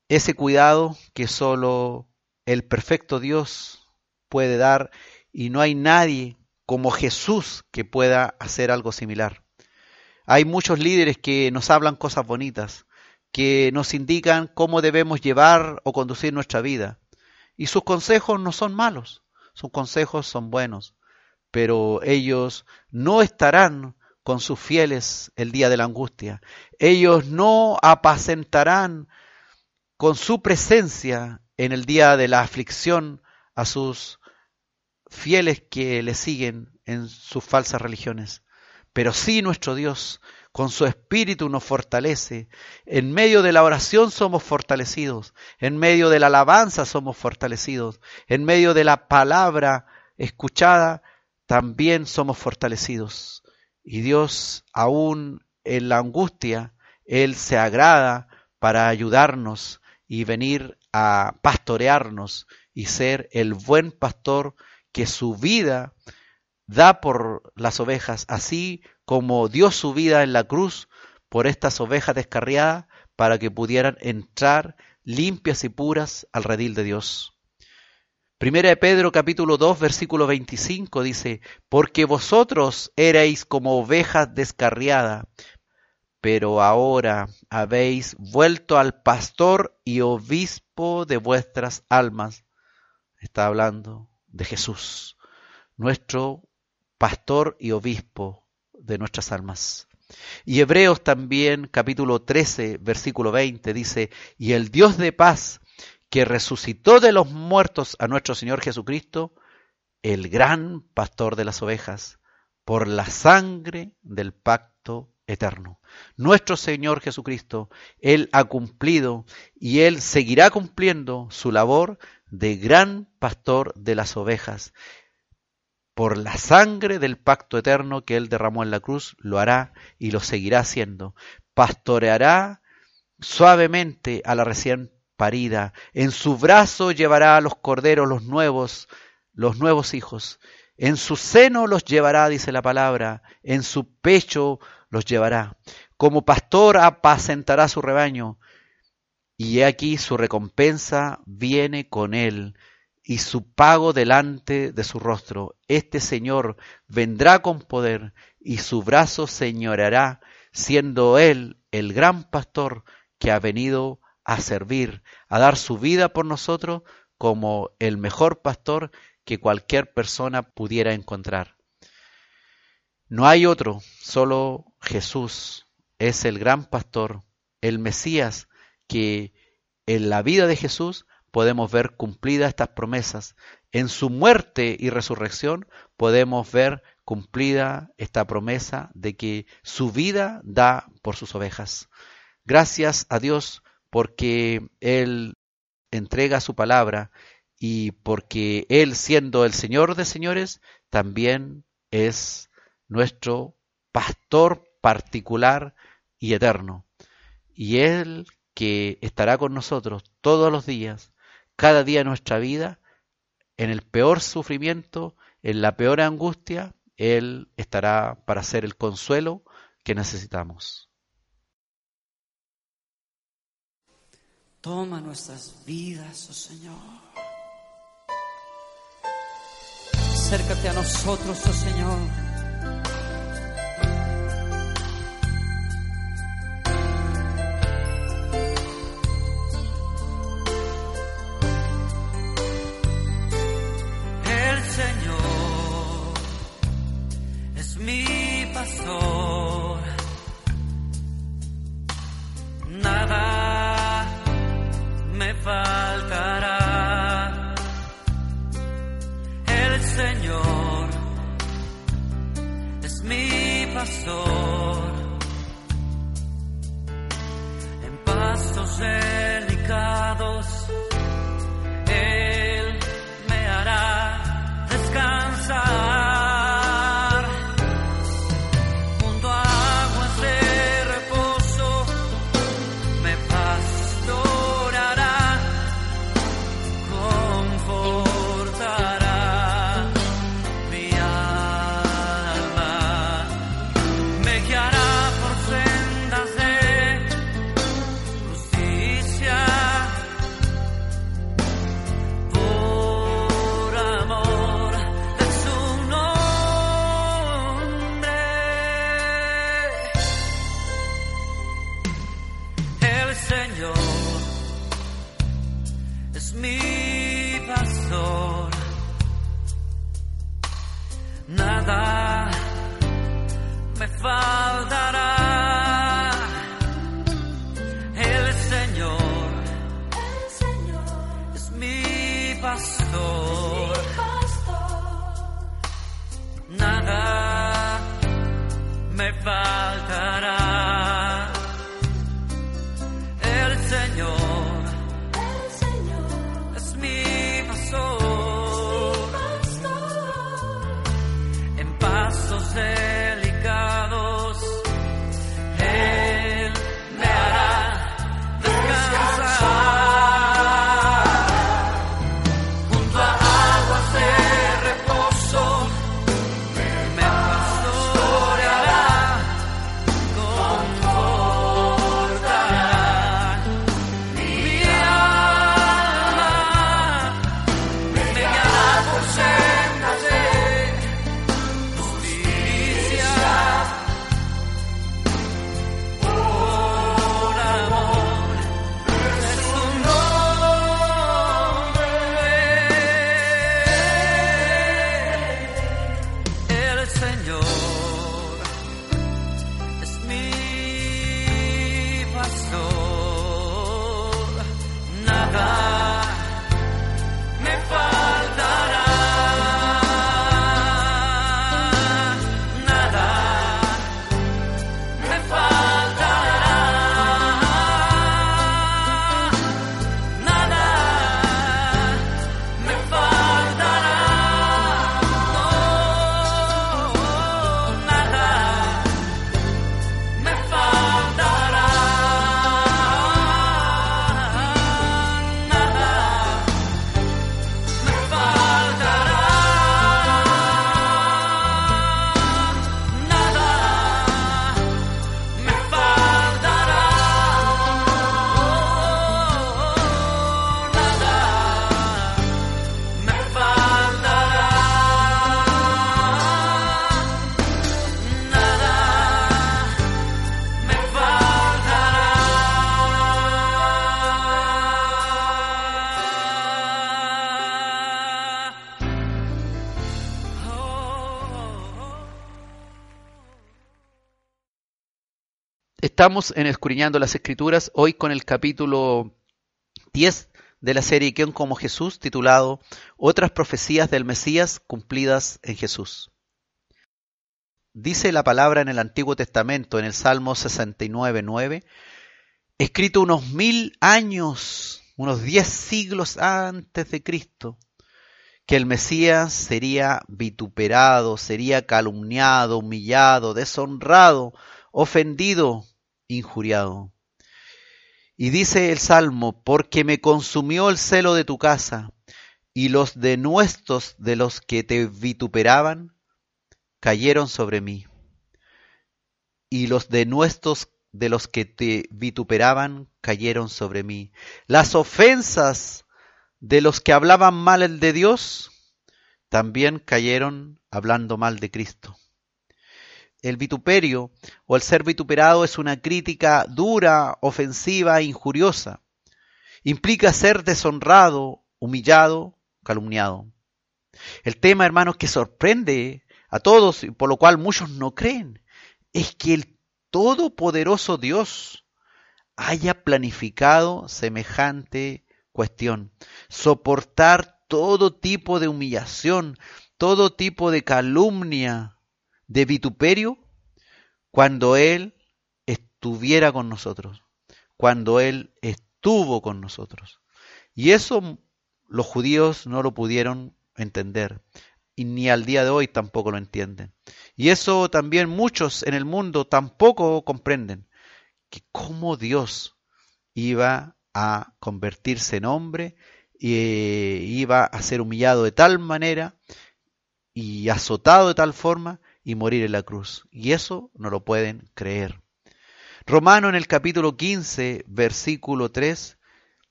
ese cuidado que solo el perfecto Dios puede dar y no hay nadie como Jesús que pueda hacer algo similar. Hay muchos líderes que nos hablan cosas bonitas, que nos indican cómo debemos llevar o conducir nuestra vida. Y sus consejos no son malos, sus consejos son buenos, pero ellos no estarán con sus fieles el día de la angustia. Ellos no apacentarán con su presencia en el día de la aflicción a sus fieles que le siguen en sus falsas religiones. Pero sí nuestro Dios, con su espíritu nos fortalece. En medio de la oración somos fortalecidos. En medio de la alabanza somos fortalecidos. En medio de la palabra escuchada también somos fortalecidos. Y Dios, aún en la angustia, Él se agrada para ayudarnos y venir a pastorearnos y ser el buen pastor que su vida da por las ovejas, así como dio su vida en la cruz por estas ovejas descarriadas para que pudieran entrar limpias y puras al redil de Dios. Primera de Pedro capítulo 2 versículo 25 dice, porque vosotros erais como ovejas descarriadas, pero ahora habéis vuelto al pastor y obispo de vuestras almas. Está hablando de Jesús, nuestro pastor y obispo de nuestras almas. Y Hebreos también, capítulo 13, versículo 20, dice, y el Dios de paz, que resucitó de los muertos a nuestro Señor Jesucristo, el gran pastor de las ovejas, por la sangre del pacto eterno. Nuestro Señor Jesucristo, Él ha cumplido y Él seguirá cumpliendo su labor de gran pastor de las ovejas. Por la sangre del pacto eterno que Él derramó en la cruz, lo hará y lo seguirá haciendo. Pastoreará suavemente a la recién parida. En su brazo llevará a los corderos los nuevos, los nuevos hijos. En su seno los llevará, dice la palabra. En su pecho los llevará. Como pastor apacentará su rebaño. Y he aquí su recompensa viene con él y su pago delante de su rostro. Este Señor vendrá con poder y su brazo señoreará, siendo él el gran pastor que ha venido a servir, a dar su vida por nosotros como el mejor pastor que cualquier persona pudiera encontrar. No hay otro, solo Jesús es el gran pastor, el Mesías, que en la vida de Jesús podemos ver cumplidas estas promesas. En su muerte y resurrección podemos ver cumplida esta promesa de que su vida da por sus ovejas. Gracias a Dios porque Él entrega su palabra y porque Él, siendo el Señor de señores, también es nuestro pastor particular y eterno. Y Él que estará con nosotros todos los días, cada día de nuestra vida, en el peor sufrimiento, en la peor angustia, Él estará para ser el consuelo que necesitamos. Toma nuestras vidas, oh Señor. Acércate a nosotros, oh Señor. Estamos en Escudriñando las Escrituras, hoy con el capítulo 10 de la serie ¿Quién como Jesús? titulado Otras profecías del Mesías cumplidas en Jesús. Dice la palabra en el Antiguo Testamento, en el Salmo 69.9, escrito unos mil años, unos diez siglos antes de Cristo, que el Mesías sería vituperado, sería calumniado, humillado, deshonrado, ofendido, injuriado. Y dice el Salmo, porque me consumió el celo de tu casa, y los denuestos de los que te vituperaban cayeron sobre mí. Y los denuestos de los que te vituperaban cayeron sobre mí. Las ofensas de los que hablaban mal el de Dios también cayeron hablando mal de Cristo. El vituperio o el ser vituperado es una crítica dura, ofensiva e injuriosa. Implica ser deshonrado, humillado, calumniado. El tema, hermanos, que sorprende a todos y por lo cual muchos no creen, es que el todopoderoso Dios haya planificado semejante cuestión. Soportar todo tipo de humillación, todo tipo de calumnia, de vituperio, cuando Él estuviera con nosotros, cuando Él estuvo con nosotros. Y eso los judíos no lo pudieron entender y ni al día de hoy tampoco lo entienden. Y eso también muchos en el mundo tampoco comprenden, que cómo Dios iba a convertirse en hombre y iba a ser humillado de tal manera y azotado de tal forma y morir en la cruz. Y eso no lo pueden creer. Romano en el capítulo 15, versículo 3,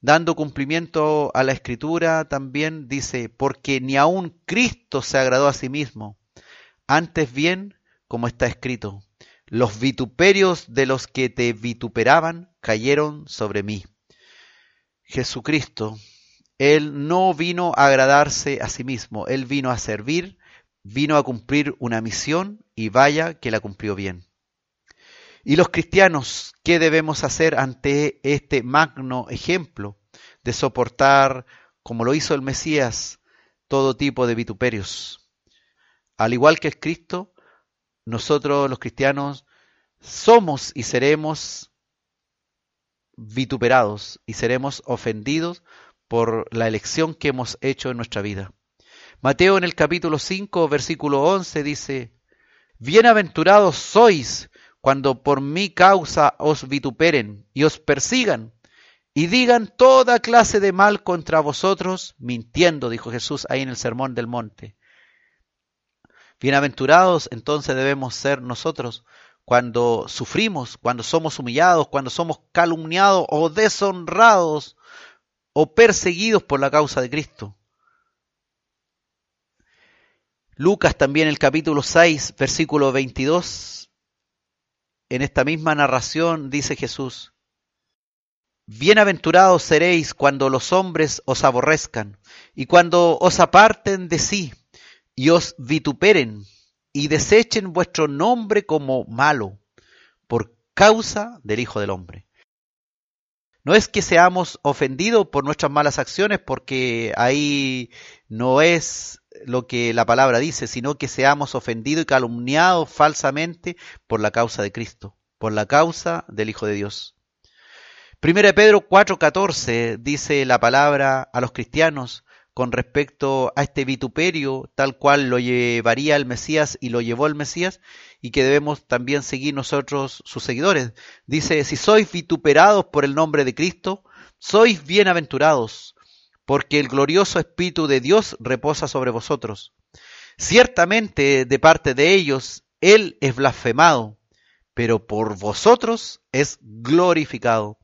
dando cumplimiento a la escritura, también dice, porque ni aun Cristo se agradó a sí mismo. Antes bien, como está escrito, los vituperios de los que te vituperaban cayeron sobre mí. Jesucristo, Él no vino a agradarse a sí mismo, Él vino a servir, vino a cumplir una misión y vaya que la cumplió bien. Y los cristianos, ¿qué debemos hacer ante este magno ejemplo de soportar como lo hizo el Mesías, todo tipo de vituperios. Al igual que el Cristo, nosotros los cristianos somos y seremos vituperados y seremos ofendidos por la elección que hemos hecho en nuestra vida. Mateo en el capítulo 5, versículo 11 dice, Bienaventurados sois cuando por mi causa os vituperen y os persigan y digan toda clase de mal contra vosotros, mintiendo, dijo Jesús ahí en el Sermón del Monte. Bienaventurados entonces debemos ser nosotros cuando sufrimos, cuando somos humillados, cuando somos calumniados o deshonrados o perseguidos por la causa de Cristo. Lucas también el capítulo 6, versículo 22, en esta misma narración dice Jesús, Bienaventurados seréis cuando los hombres os aborrezcan y cuando os aparten de sí y os vituperen y desechen vuestro nombre como malo por causa del Hijo del Hombre. No es que seamos ofendidos por nuestras malas acciones, porque ahí no es lo que la palabra dice, sino que seamos ofendidos y calumniados falsamente por la causa de Cristo, por la causa del Hijo de Dios. Primera de Pedro 4:14 dice la palabra a los cristianos con respecto a este vituperio tal cual lo llevaría el Mesías y lo llevó el Mesías y que debemos también seguir nosotros sus seguidores. Dice, si sois vituperados por el nombre de Cristo, sois bienaventurados, porque el glorioso Espíritu de Dios reposa sobre vosotros. Ciertamente de parte de ellos Él es blasfemado, pero por vosotros es glorificado.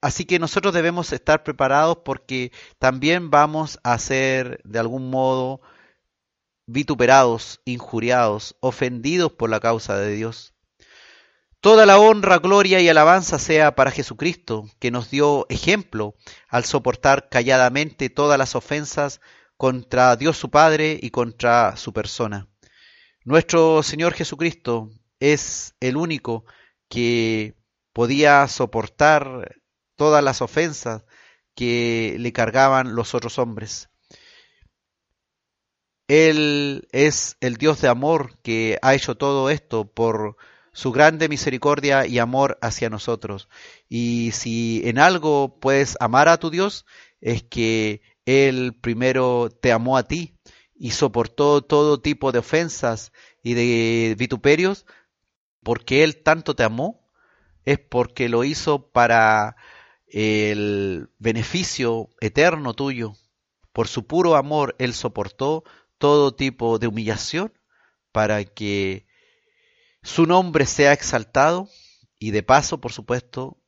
Así que nosotros debemos estar preparados porque también vamos a ser de algún modo vituperados, injuriados, ofendidos por la causa de Dios. Toda la honra, gloria y alabanza sea para Jesucristo, que nos dio ejemplo al soportar calladamente todas las ofensas contra Dios su Padre y contra su persona. Nuestro Señor Jesucristo es el único que podía soportar todas las ofensas que le cargaban los otros hombres. Él es el Dios de amor que ha hecho todo esto por su grande misericordia y amor hacia nosotros. Y si en algo puedes amar a tu Dios, es que Él primero te amó a ti y soportó todo tipo de ofensas y de vituperios, porque Él tanto te amó, es porque lo hizo para el beneficio eterno tuyo. Por su puro amor, Él soportó todo tipo de humillación para que su nombre sea exaltado y de paso, por supuesto,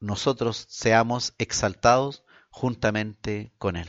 nosotros seamos exaltados juntamente con Él.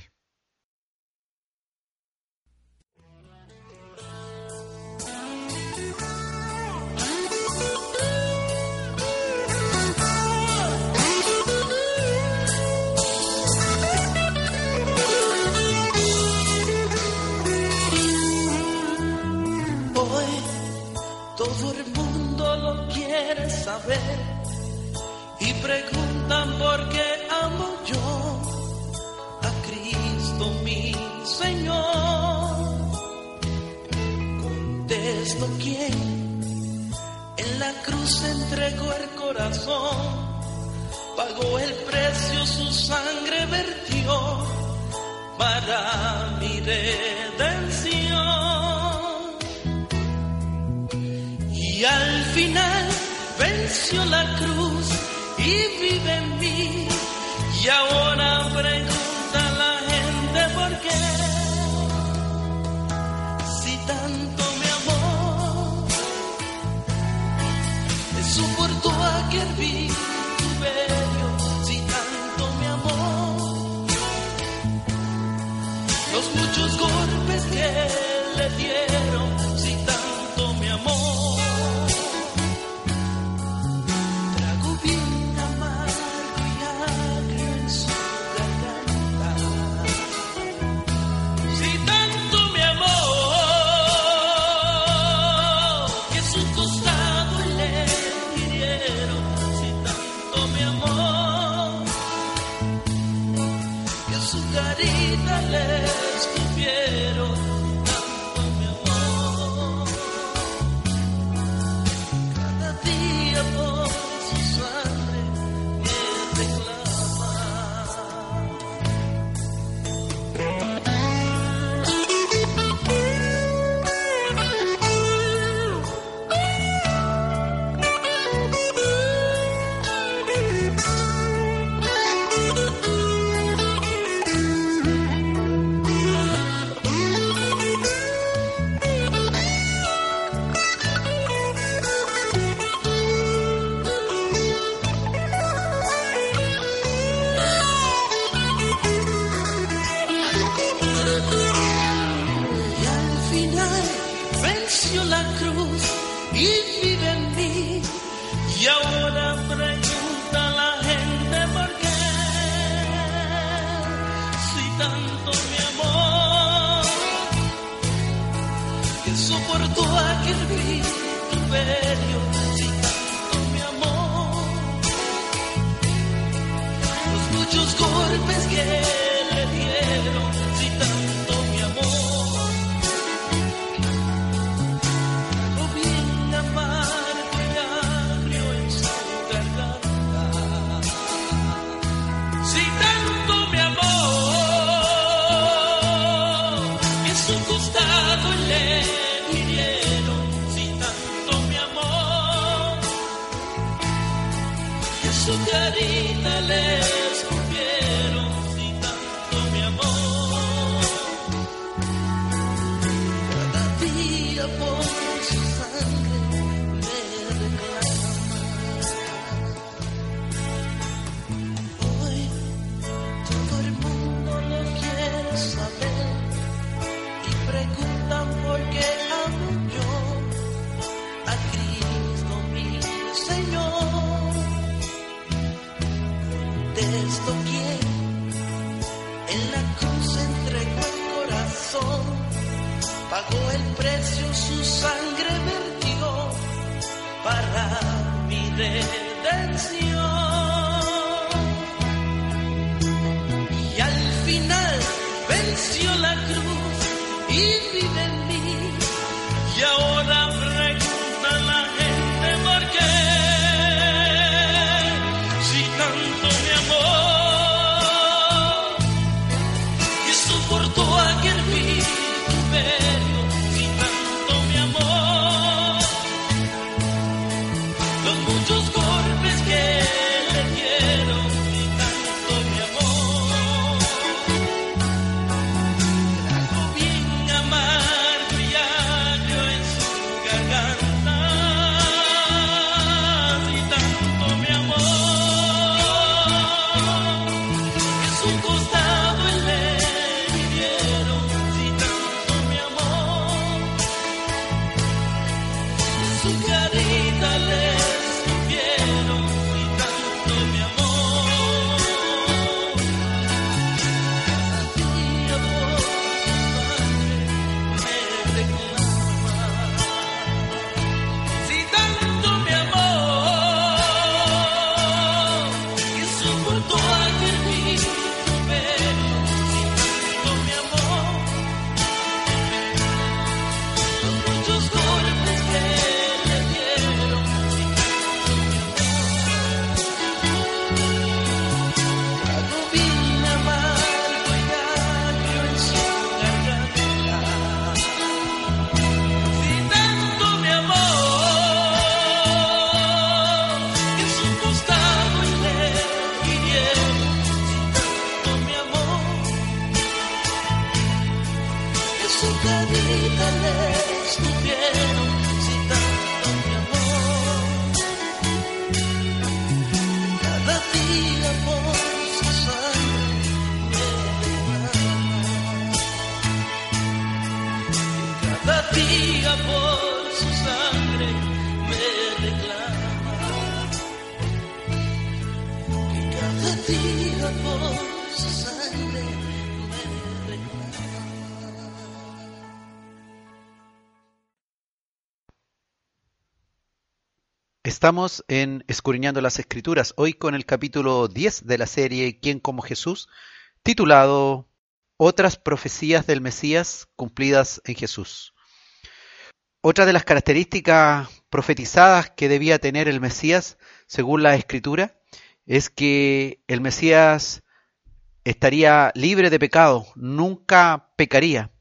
Entregó el corazón, pagó el precio, su sangre vertió para mi redención. Y al final venció la cruz y vive en mí. Y ahora pregunta soportó aquel Estamos en Escudriñando las Escrituras, hoy con el capítulo 10 de la serie Quién como Jesús, titulado Otras profecías del Mesías cumplidas en Jesús. Otra de las características profetizadas que debía tener el Mesías, según la Escritura, es que el Mesías estaría libre de pecado, nunca pecaría.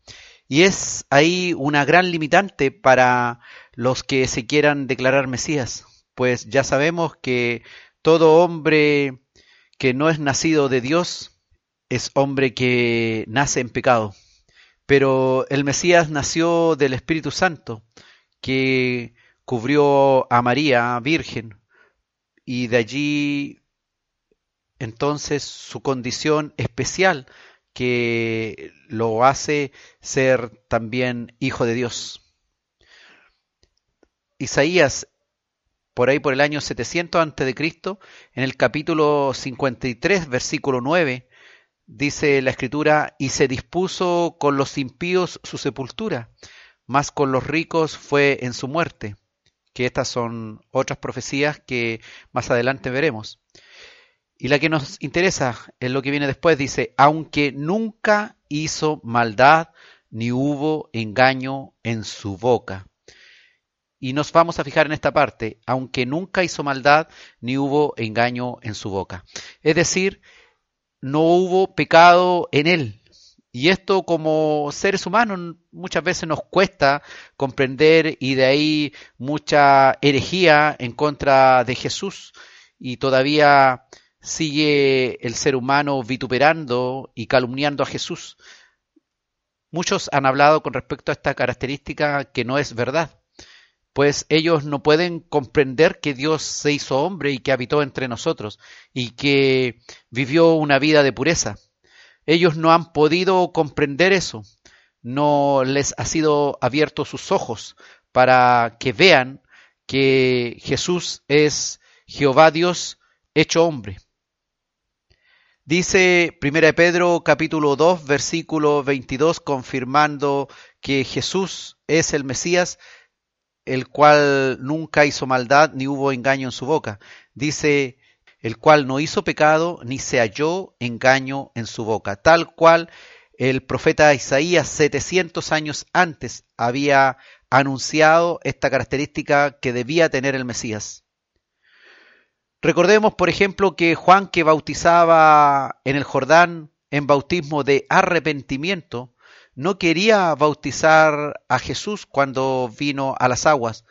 Y es ahí una gran limitante para los que se quieran declarar Mesías pues ya sabemos que todo hombre que no es nacido de Dios es hombre que nace en pecado. Pero el Mesías nació del Espíritu Santo, que cubrió a María, Virgen, y de allí entonces su condición especial que lo hace ser también hijo de Dios. Isaías por ahí por el año 700 antes de Cristo, en el capítulo 53, versículo 9, dice la escritura, y se dispuso con los impíos su sepultura, mas con los ricos fue en su muerte, que estas son otras profecías que más adelante veremos. Y la que nos interesa es lo que viene después, dice, aunque nunca hizo maldad, ni hubo engaño en su boca. Y nos vamos a fijar en esta parte, aunque nunca hizo maldad, ni hubo engaño en su boca. Es decir, no hubo pecado en él. Y esto como seres humanos muchas veces nos cuesta comprender y de ahí mucha herejía en contra de Jesús. Y todavía sigue el ser humano vituperando y calumniando a Jesús. Muchos han hablado con respecto a esta característica que no es verdad, pues ellos no pueden comprender que Dios se hizo hombre y que habitó entre nosotros y que vivió una vida de pureza. Ellos no han podido comprender eso, no les ha sido abierto sus ojos para que vean que Jesús es Jehová Dios hecho hombre. Dice 1 Pedro capítulo 2 versículo 22 confirmando que Jesús es el Mesías, el cual nunca hizo maldad ni hubo engaño en su boca. Dice el cual no hizo pecado ni se halló engaño en su boca, tal cual el profeta Isaías 700 años antes había anunciado esta característica que debía tener el Mesías. Recordemos, por ejemplo, que Juan que bautizaba en el Jordán en bautismo de arrepentimiento, no quería bautizar a Jesús cuando vino a las aguas,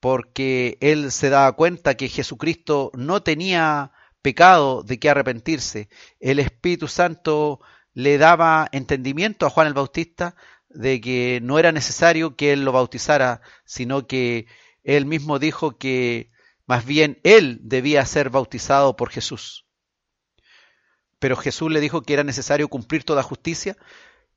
porque él se daba cuenta que Jesucristo no tenía pecado de que arrepentirse. El Espíritu Santo le daba entendimiento a Juan el Bautista de que no era necesario que él lo bautizara, sino que él mismo dijo que más bien él debía ser bautizado por Jesús. Pero Jesús le dijo que era necesario cumplir toda justicia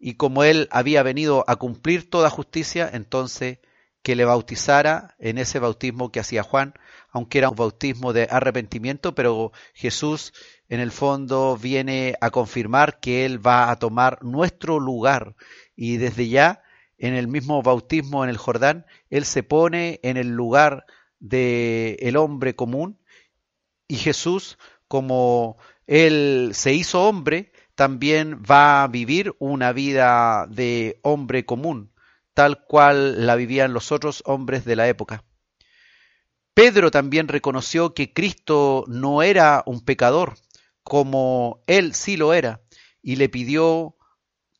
y como él había venido a cumplir toda justicia, entonces que le bautizara en ese bautismo que hacía Juan, aunque era un bautismo de arrepentimiento, pero Jesús en el fondo viene a confirmar que Él va a tomar nuestro lugar. Y desde ya en el mismo bautismo en el Jordán, Él se pone en el lugar de el hombre común. Y Jesús como él se hizo hombre también va a vivir una vida de hombre común tal cual la vivían los otros hombres de la época. Pedro también reconoció que Cristo no era un pecador, como él sí lo era, y le pidió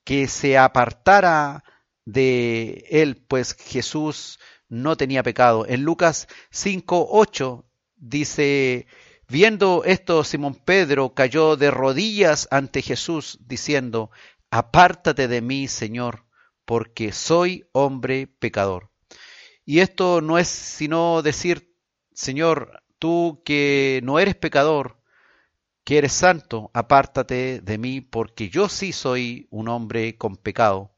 que se apartara de él, pues Jesús no tenía pecado. En Lucas 5:8 dice, viendo esto, Simón Pedro cayó de rodillas ante Jesús, diciendo, apártate de mí, Señor, porque soy hombre pecador. Y esto no es sino decir, Señor, tú que no eres pecador, que eres santo, apártate de mí, porque yo sí soy un hombre con pecado.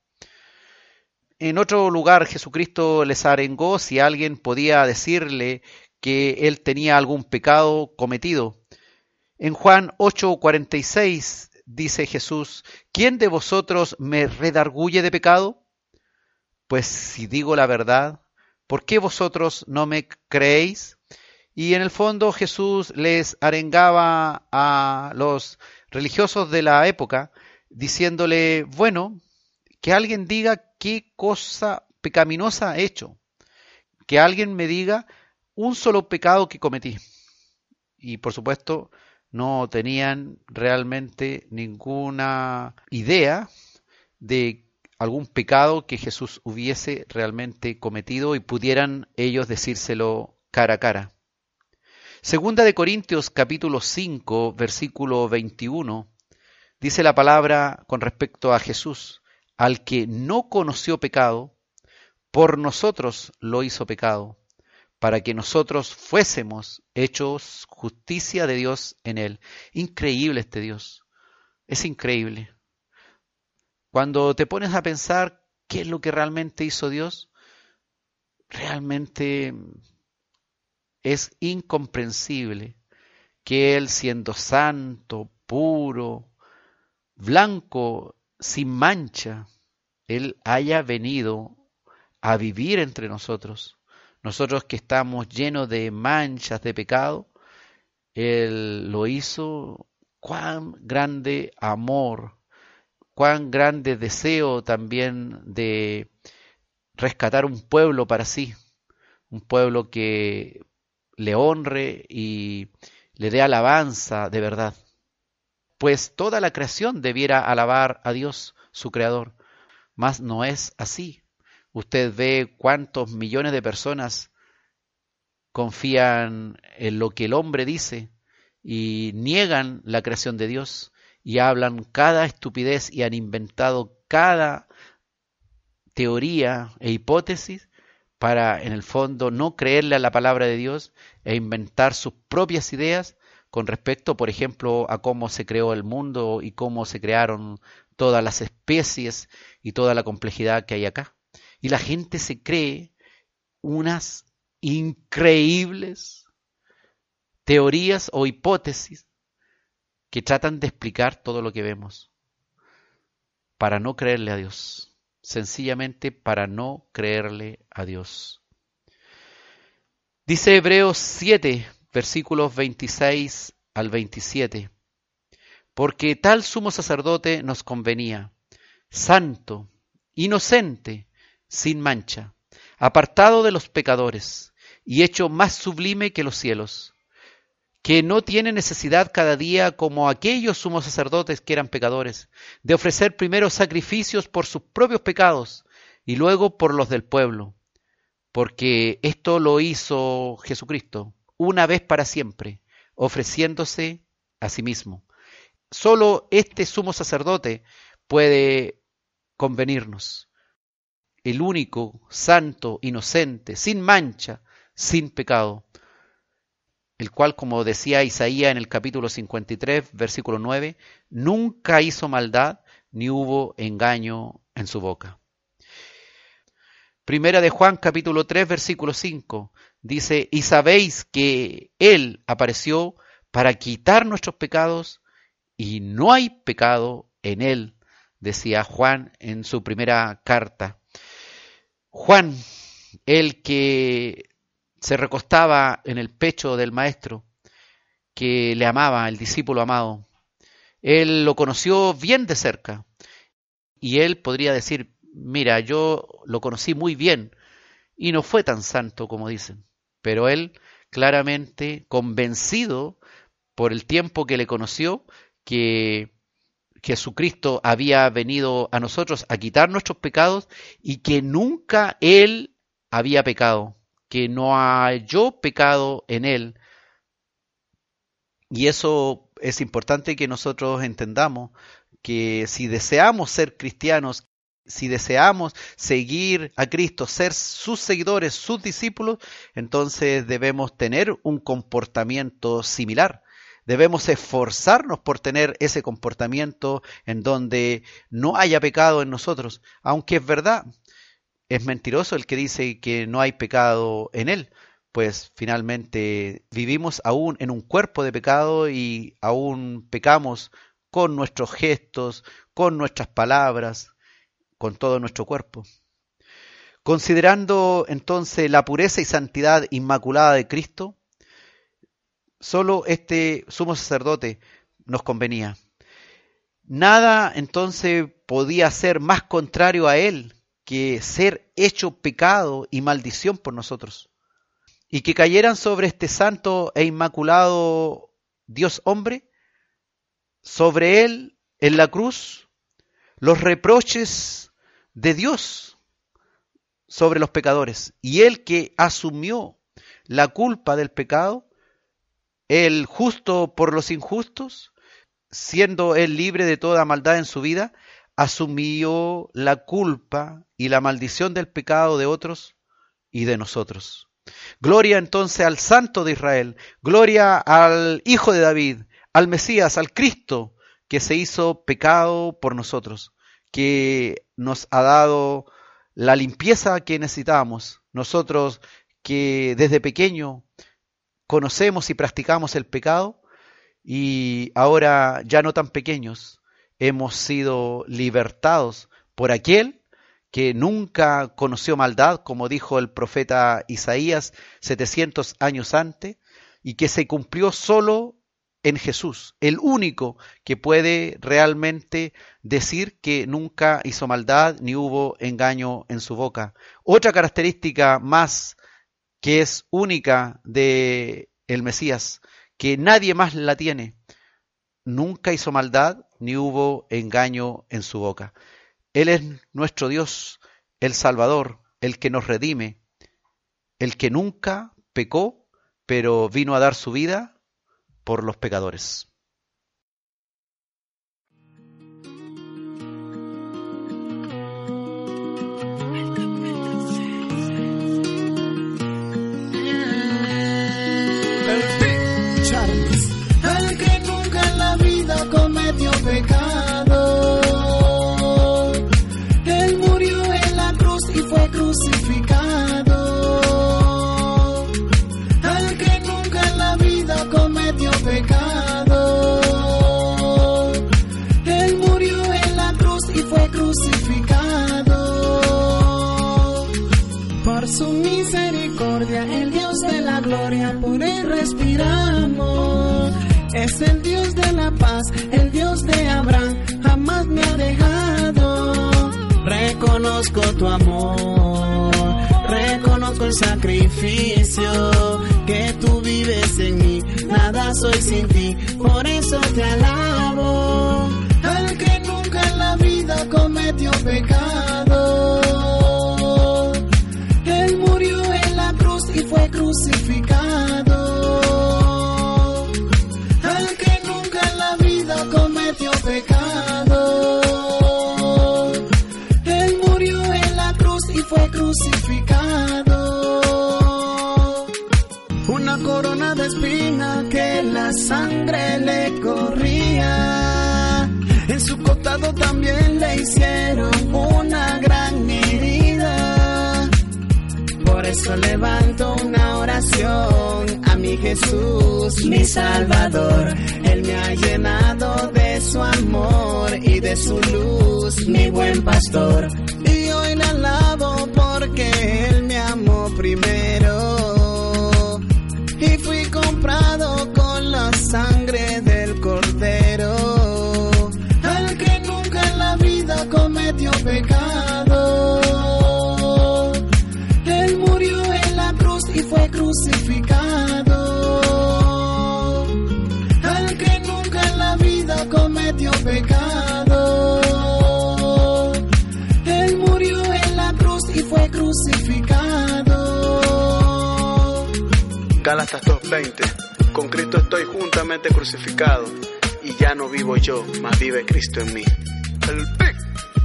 En otro lugar Jesucristo les arengó si alguien podía decirle que él tenía algún pecado cometido. En Juan 8:46 dice Jesús, ¿quién de vosotros me redarguye de pecado? Pues si digo la verdad, ¿por qué vosotros no me creéis? Y en el fondo Jesús les arengaba a los religiosos de la época, diciéndole, bueno, que alguien diga qué cosa pecaminosa he hecho. Que alguien me diga un solo pecado que cometí. Y por supuesto, no tenían realmente ninguna idea de algún pecado que Jesús hubiese realmente cometido y pudieran ellos decírselo cara a cara. Segunda de Corintios capítulo 5 versículo 21 dice la palabra con respecto a Jesús, al que no conoció pecado, por nosotros lo hizo pecado, para que nosotros fuésemos hechos justicia de Dios en él. Increíble este Dios, es increíble. Cuando te pones a pensar qué es lo que realmente hizo Dios, realmente es incomprensible que Él, siendo santo, puro, blanco, sin mancha, Él haya venido a vivir entre nosotros. Nosotros que estamos llenos de manchas de pecado, Él lo hizo. Cuán grande amor, cuán grande deseo también de rescatar un pueblo para sí, un pueblo que le honre y le dé alabanza de verdad. Pues toda la creación debiera alabar a Dios, su creador, mas no es así. Usted ve cuántos millones de personas confían en lo que el hombre dice y niegan la creación de Dios y hablan cada estupidez y han inventado cada teoría e hipótesis para en el fondo no creerle a la palabra de Dios e inventar sus propias ideas con respecto, por ejemplo, a cómo se creó el mundo y cómo se crearon todas las especies y toda la complejidad que hay acá. Y la gente se cree unas increíbles teorías o hipótesis que tratan de explicar todo lo que vemos para no creerle a Dios, sencillamente para no creerle a Dios. Dice Hebreos 7, versículos 26 al 27, porque tal sumo sacerdote nos convenía, santo, inocente, sin mancha, apartado de los pecadores y hecho más sublime que los cielos, que no tiene necesidad cada día, como aquellos sumos sacerdotes que eran pecadores, de ofrecer primero sacrificios por sus propios pecados y luego por los del pueblo, porque esto lo hizo Jesucristo una vez para siempre, ofreciéndose a sí mismo. Solo este sumo sacerdote puede convenirnos, el único, santo, inocente, sin mancha, sin pecado, el cual, como decía Isaías en el capítulo 53, versículo 9, nunca hizo maldad ni hubo engaño en su boca. Primera de Juan capítulo 3, versículo 5, dice, y sabéis que Él apareció para quitar nuestros pecados y no hay pecado en Él, decía Juan en su primera carta. Juan, el que se recostaba en el pecho del maestro, que le amaba, el discípulo amado. Él lo conoció bien de cerca y él podría decir, mira, yo lo conocí muy bien y no fue tan santo como dicen, pero él claramente convencido por el tiempo que le conoció que Jesucristo había venido a nosotros a quitar nuestros pecados y que nunca él había pecado que no halló pecado en él. Y eso es importante que nosotros entendamos que si deseamos ser cristianos, si deseamos seguir a Cristo, ser sus seguidores, sus discípulos, entonces debemos tener un comportamiento similar. Debemos esforzarnos por tener ese comportamiento en donde no haya pecado en nosotros, aunque es verdad, es mentiroso el que dice que no hay pecado en él, pues finalmente vivimos aún en un cuerpo de pecado y aún pecamos con nuestros gestos, con nuestras palabras, con todo nuestro cuerpo. Considerando entonces la pureza y santidad inmaculada de Cristo, solo este sumo sacerdote nos convenía. Nada entonces podía ser más contrario a él que ser hecho pecado y maldición por nosotros, y que cayeran sobre este santo e inmaculado Dios hombre, sobre él en la cruz, los reproches de Dios sobre los pecadores, y él que asumió la culpa del pecado, el justo por los injustos, siendo él libre de toda maldad en su vida, asumió la culpa y la maldición del pecado de otros y de nosotros. Gloria entonces al Santo de Israel, gloria al Hijo de David, al Mesías, al Cristo, que se hizo pecado por nosotros, que nos ha dado la limpieza que necesitamos. Nosotros que desde pequeño conocemos y practicamos el pecado y ahora ya no tan pequeños hemos sido libertados por aquel que nunca conoció maldad, como dijo el profeta Isaías 700 años antes, y que se cumplió solo en Jesús, el único que puede realmente decir que nunca hizo maldad ni hubo engaño en su boca. Otra característica más que es única de el Mesías, que nadie más la tiene. Nunca hizo maldad ni hubo engaño en su boca. Él es nuestro Dios, el Salvador, el que nos redime, el que nunca pecó, pero vino a dar su vida por los pecadores. Por él respiramos. Es el Dios de la paz, el Dios de Abraham, jamás me ha dejado. Reconozco tu amor, reconozco el sacrificio que tú vives en mí. Nada soy sin ti, por eso te alabo. Al que nunca en la vida cometió pecado. Crucificado. Una corona de espina que la sangre le corría. En su costado también le hicieron una gran herida. Por eso levanto una oración a mi Jesús, mi Salvador. Él me ha llenado de su amor y de su luz, mi buen pastor. Y hoy alabo porque Él me amó primero. Y fui comprado con la sangre del cordero. Al que nunca en la vida cometió pecado. Él murió en la cruz y fue crucificado. Al que nunca en la vida cometió pecado. Crucificado. Gálatas 2.20. Con Cristo estoy juntamente crucificado y ya no vivo yo, mas vive Cristo en mí. El Big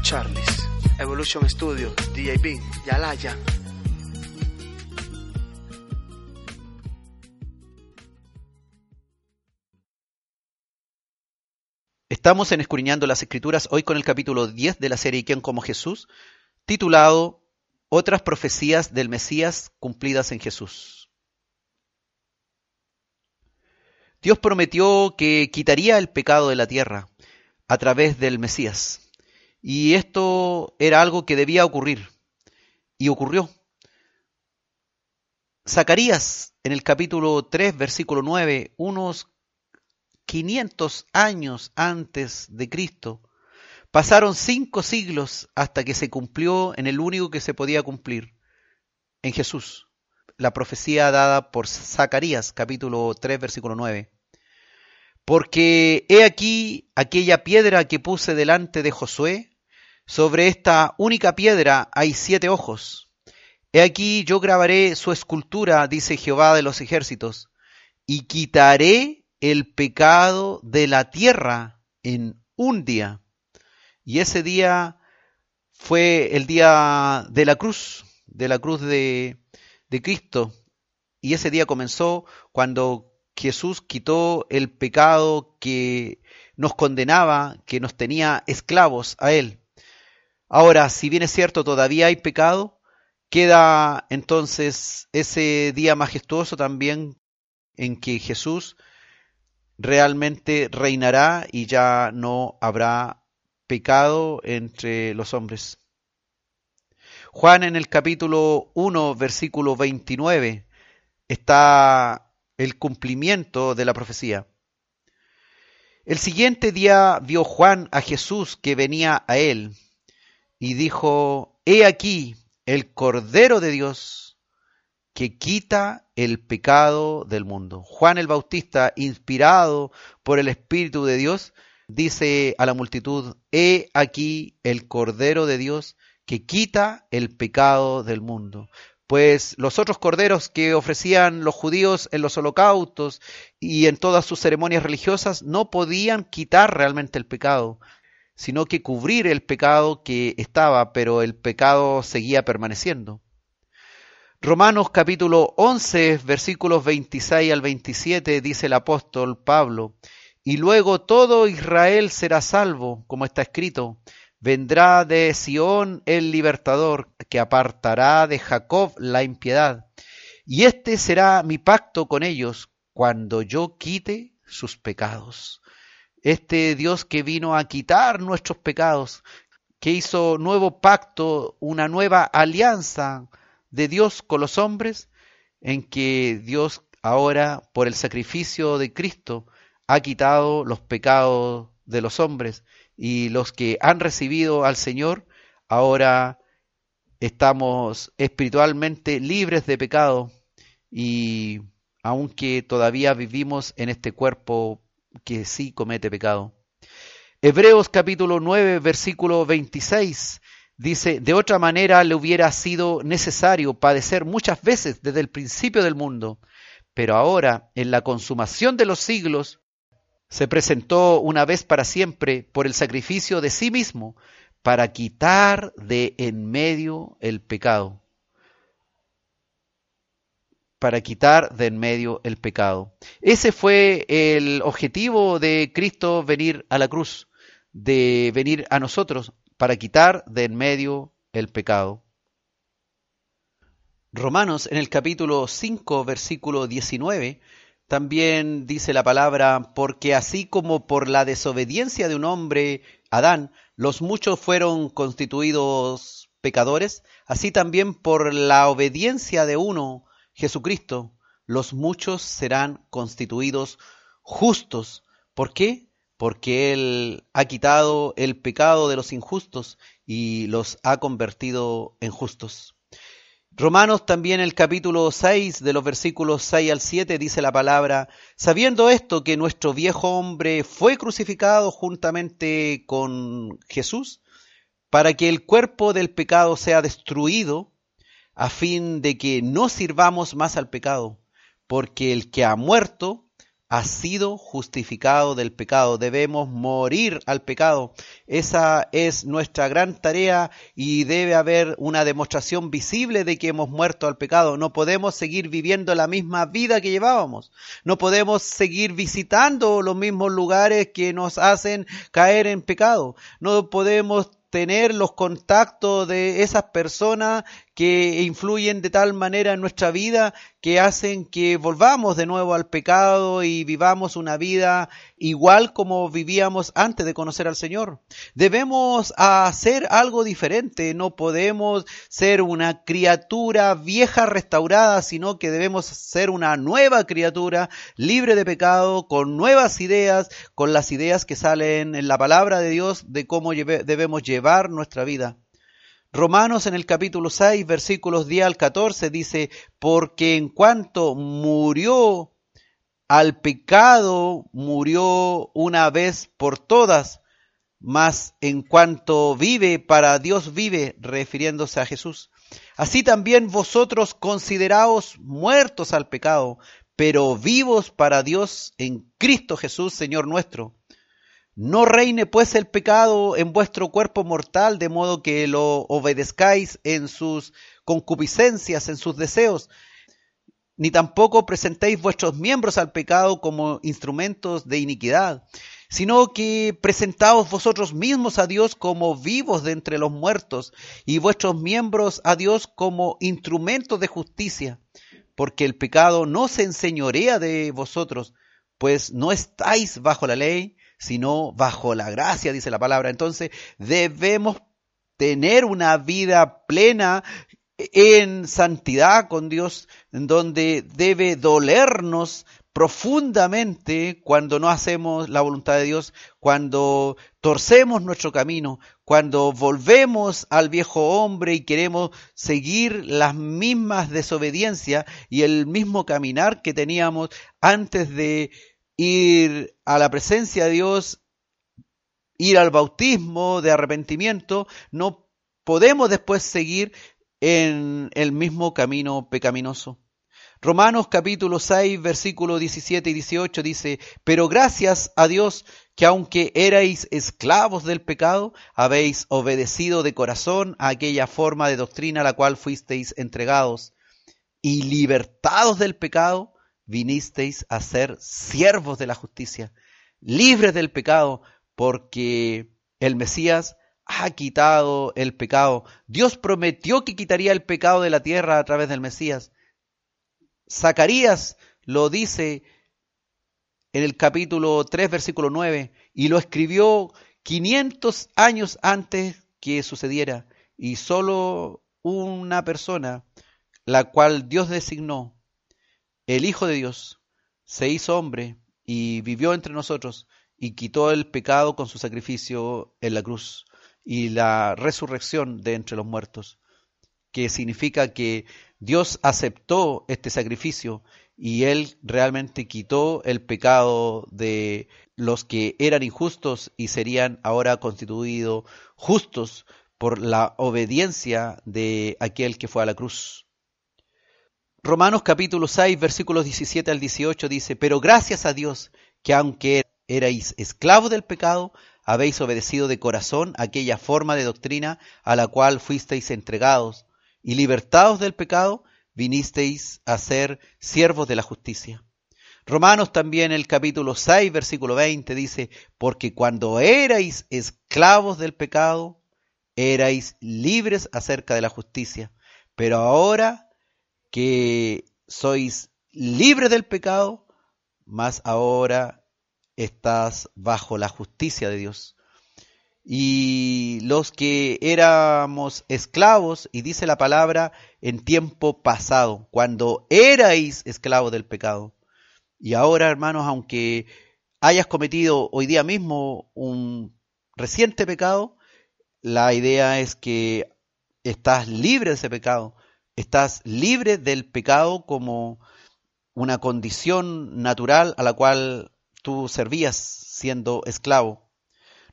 Charles. Evolution Studio, DJB, Yalaya. Estamos en Escudriñando las Escrituras hoy con el capítulo 10 de la serie ¿Quién como Jesús? titulado Otras profecías del Mesías cumplidas en Jesús. Dios prometió que quitaría el pecado de la tierra a través del Mesías. Y esto era algo que debía ocurrir. Y ocurrió. Zacarías, en el capítulo 3, versículo 9, unos 500 años antes de Cristo, pasaron cinco siglos hasta que se cumplió en el único que se podía cumplir, en Jesús, la profecía dada por Zacarías, capítulo 3, versículo 9. Porque he aquí aquella piedra que puse delante de Josué, sobre esta única piedra hay siete ojos. He aquí yo grabaré su escultura, dice Jehová de los ejércitos, y quitaré el pecado de la tierra en un día. Y ese día fue el día de la cruz, de la cruz de, de Cristo. Y ese día comenzó cuando Jesús quitó el pecado que nos condenaba, que nos tenía esclavos a Él. Ahora, si bien es cierto, todavía hay pecado, queda entonces ese día majestuoso también en que Jesús realmente reinará y ya no habrá pecado entre los hombres. Juan en el capítulo 1, versículo 29, está el cumplimiento de la profecía. El siguiente día vio Juan a Jesús que venía a él y dijo, He aquí el Cordero de Dios que quita el pecado del mundo. Juan el Bautista, inspirado por el Espíritu de Dios, dice a la multitud, He aquí el Cordero de Dios que quita el pecado del mundo. Pues los otros corderos que ofrecían los judíos en los holocaustos y en todas sus ceremonias religiosas no podían quitar realmente el pecado, sino que cubrir el pecado que estaba, pero el pecado seguía permaneciendo. Romanos capítulo 11, versículos 26 al 27 dice el apóstol Pablo, y luego todo Israel será salvo, como está escrito, vendrá de Sión el libertador, que apartará de Jacob la impiedad, y este será mi pacto con ellos cuando yo quite sus pecados. Este Dios que vino a quitar nuestros pecados, que hizo nuevo pacto, una nueva alianza de Dios con los hombres, en que Dios ahora, por el sacrificio de Cristo, ha quitado los pecados de los hombres y los que han recibido al Señor, ahora estamos espiritualmente libres de pecado y aunque todavía vivimos en este cuerpo que sí comete pecado. Hebreos capítulo 9, versículo 26 dice, de otra manera le hubiera sido necesario padecer muchas veces desde el principio del mundo, pero ahora, en la consumación de los siglos, se presentó una vez para siempre por el sacrificio de sí mismo para quitar de en medio el pecado. Para quitar de en medio el pecado. Ese fue el objetivo de Cristo venir a la cruz, de venir a nosotros, para quitar de en medio el pecado. Romanos en el capítulo 5, versículo 19, también dice la palabra, porque así como por la desobediencia de un hombre, Adán, los muchos fueron constituidos pecadores, así también por la obediencia de uno, Jesucristo, los muchos serán constituidos justos. ¿Por qué? Porque Él ha quitado el pecado de los injustos y los ha convertido en justos. Romanos también el capítulo 6 de los versículos 6 al 7 dice la palabra, sabiendo esto que nuestro viejo hombre fue crucificado juntamente con Jesús, para que el cuerpo del pecado sea destruido, a fin de que no sirvamos más al pecado, porque el que ha muerto ha sido justificado del pecado. Debemos morir al pecado. Esa es nuestra gran tarea y debe haber una demostración visible de que hemos muerto al pecado. No podemos seguir viviendo la misma vida que llevábamos. No podemos seguir visitando los mismos lugares que nos hacen caer en pecado. No podemos tener los contactos de esas personas que influyen de tal manera en nuestra vida que hacen que volvamos de nuevo al pecado y vivamos una vida igual como vivíamos antes de conocer al Señor. Debemos hacer algo diferente, no podemos ser una criatura vieja restaurada, sino que debemos ser una nueva criatura libre de pecado, con nuevas ideas, con las ideas que salen en la palabra de Dios de cómo debemos llevar nuestra vida. Romanos en el capítulo 6, versículos 10 al 14 dice, porque en cuanto murió al pecado, murió una vez por todas, mas en cuanto vive, para Dios vive, refiriéndose a Jesús. Así también vosotros consideraos muertos al pecado, pero vivos para Dios en Cristo Jesús, Señor nuestro. No reine pues el pecado en vuestro cuerpo mortal, de modo que lo obedezcáis en sus concupiscencias, en sus deseos, ni tampoco presentéis vuestros miembros al pecado como instrumentos de iniquidad, sino que presentaos vosotros mismos a Dios como vivos de entre los muertos y vuestros miembros a Dios como instrumentos de justicia, porque el pecado no se enseñorea de vosotros, pues no estáis bajo la ley, sino bajo la gracia, dice la palabra. Entonces debemos tener una vida plena en santidad con Dios, en donde debe dolernos profundamente cuando no hacemos la voluntad de Dios, cuando torcemos nuestro camino, cuando volvemos al viejo hombre y queremos seguir las mismas desobediencias y el mismo caminar que teníamos antes de ir a la presencia de Dios, ir al bautismo de arrepentimiento, no podemos después seguir en el mismo camino pecaminoso. Romanos capítulo 6, versículos 17 y 18 dice, pero gracias a Dios que aunque erais esclavos del pecado, habéis obedecido de corazón a aquella forma de doctrina a la cual fuisteis entregados, y libertados del pecado, vinisteis a ser siervos de la justicia, libres del pecado, porque el Mesías ha quitado el pecado. Dios prometió que quitaría el pecado de la tierra a través del Mesías. Zacarías lo dice en el capítulo 3, versículo 9, y lo escribió 500 años antes que sucediera, y solo una persona, la cual Dios designó, el Hijo de Dios, se hizo hombre y vivió entre nosotros y quitó el pecado con su sacrificio en la cruz y la resurrección de entre los muertos, que significa que Dios aceptó este sacrificio y Él realmente quitó el pecado de los que eran injustos y serían ahora constituidos justos por la obediencia de aquel que fue a la cruz. Romanos capítulo 6 versículos 17 al 18 dice, pero gracias a Dios que aunque erais esclavos del pecado, habéis obedecido de corazón aquella forma de doctrina a la cual fuisteis entregados, y libertados del pecado, vinisteis a ser siervos de la justicia. Romanos también el capítulo 6, versículo 20 dice, porque cuando erais esclavos del pecado, erais libres acerca de la justicia, pero ahora que sois libres del pecado, más ahora estás bajo la justicia de Dios y los que éramos esclavos, y dice la palabra, en tiempo pasado, cuando erais esclavos del pecado. Y ahora, hermanos, aunque hayas cometido hoy día mismo un reciente pecado, la idea es que estás libre de ese pecado, estás libre del pecado como una condición natural a la cual tú servías siendo esclavo.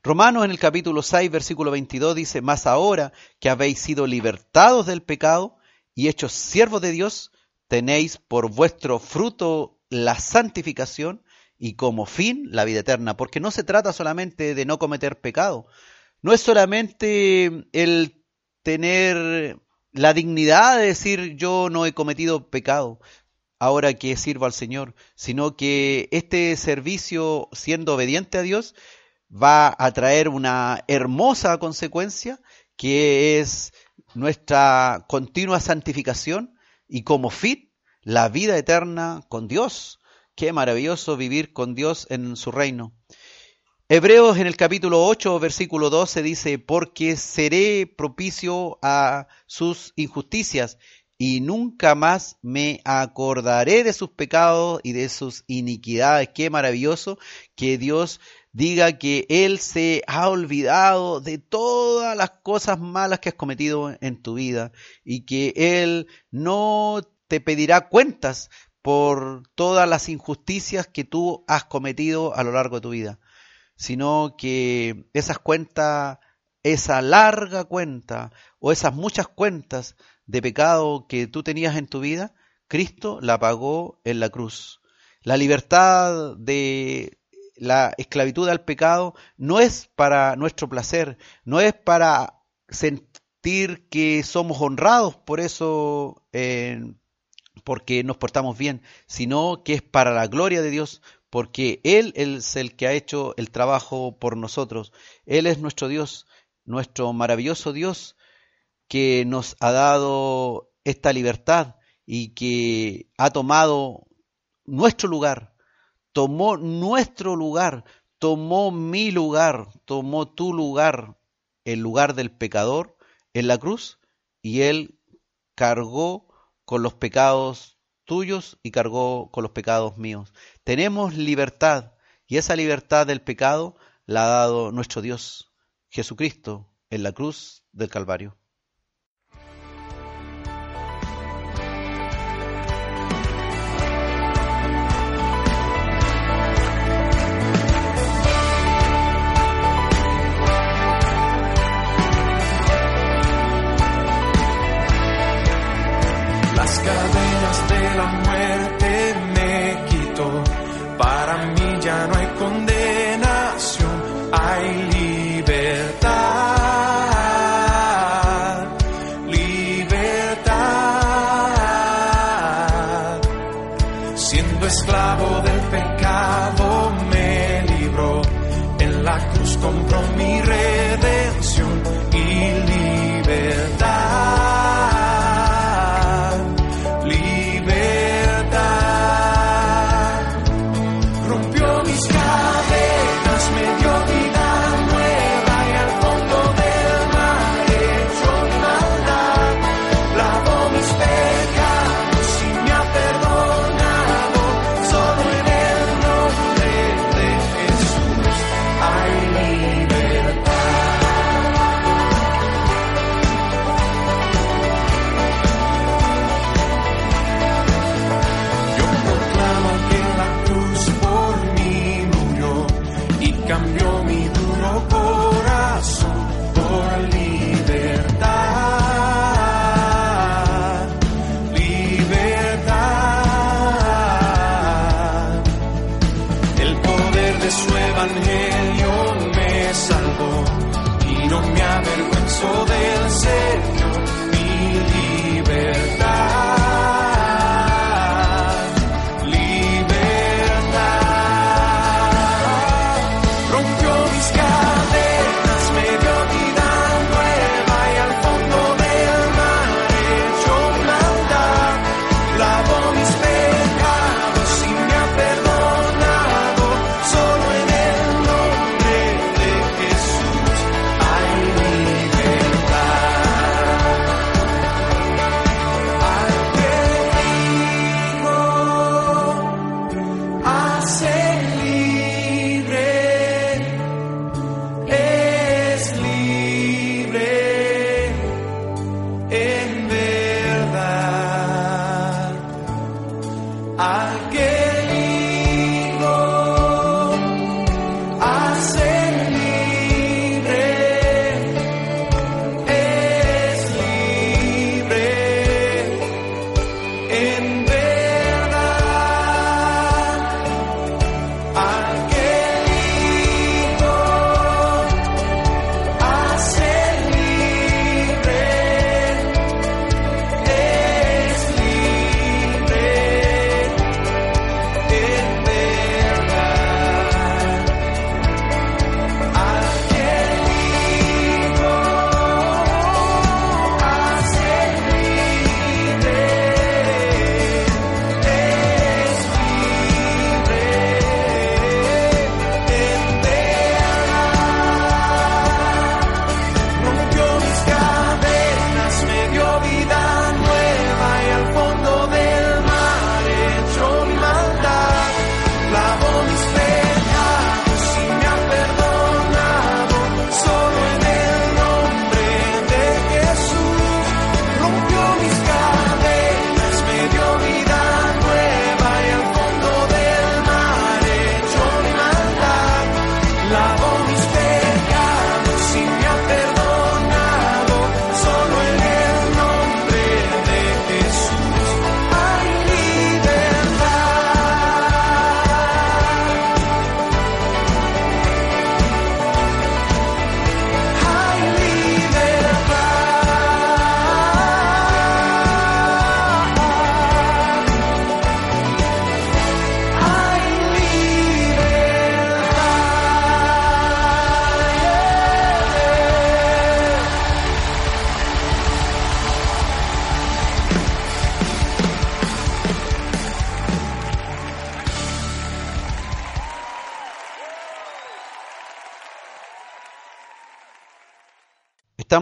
Romanos en el capítulo 6, versículo 22 dice, Mas ahora que habéis sido libertados del pecado y hechos siervos de Dios, tenéis por vuestro fruto la santificación y como fin la vida eterna, porque no se trata solamente de no cometer pecado, no es solamente el tener la dignidad de decir yo no he cometido pecado ahora que sirvo al Señor, sino que este servicio siendo obediente a Dios va a traer una hermosa consecuencia que es nuestra continua santificación y como fin la vida eterna con Dios. Qué maravilloso vivir con Dios en su reino. Hebreos en el capítulo 8, versículo 12 dice, porque seré propicio a sus injusticias y nunca más me acordaré de sus pecados y de sus iniquidades. Qué maravilloso que Dios diga que Él se ha olvidado de todas las cosas malas que has cometido en tu vida y que Él no te pedirá cuentas por todas las injusticias que tú has cometido a lo largo de tu vida, sino que esas cuentas, esa larga cuenta o esas muchas cuentas de pecado que tú tenías en tu vida, Cristo la pagó en la cruz. La libertad de la esclavitud al pecado no es para nuestro placer, no es para sentir que somos honrados por eso, eh, porque nos portamos bien, sino que es para la gloria de Dios, porque Él es el que ha hecho el trabajo por nosotros. Él es nuestro Dios, nuestro maravilloso Dios, que nos ha dado esta libertad y que ha tomado nuestro lugar, tomó nuestro lugar, tomó mi lugar, tomó tu lugar, el lugar del pecador en la cruz, y Él cargó con los pecados tuyos y cargó con los pecados míos. Tenemos libertad y esa libertad del pecado la ha dado nuestro Dios, Jesucristo, en la cruz del Calvario.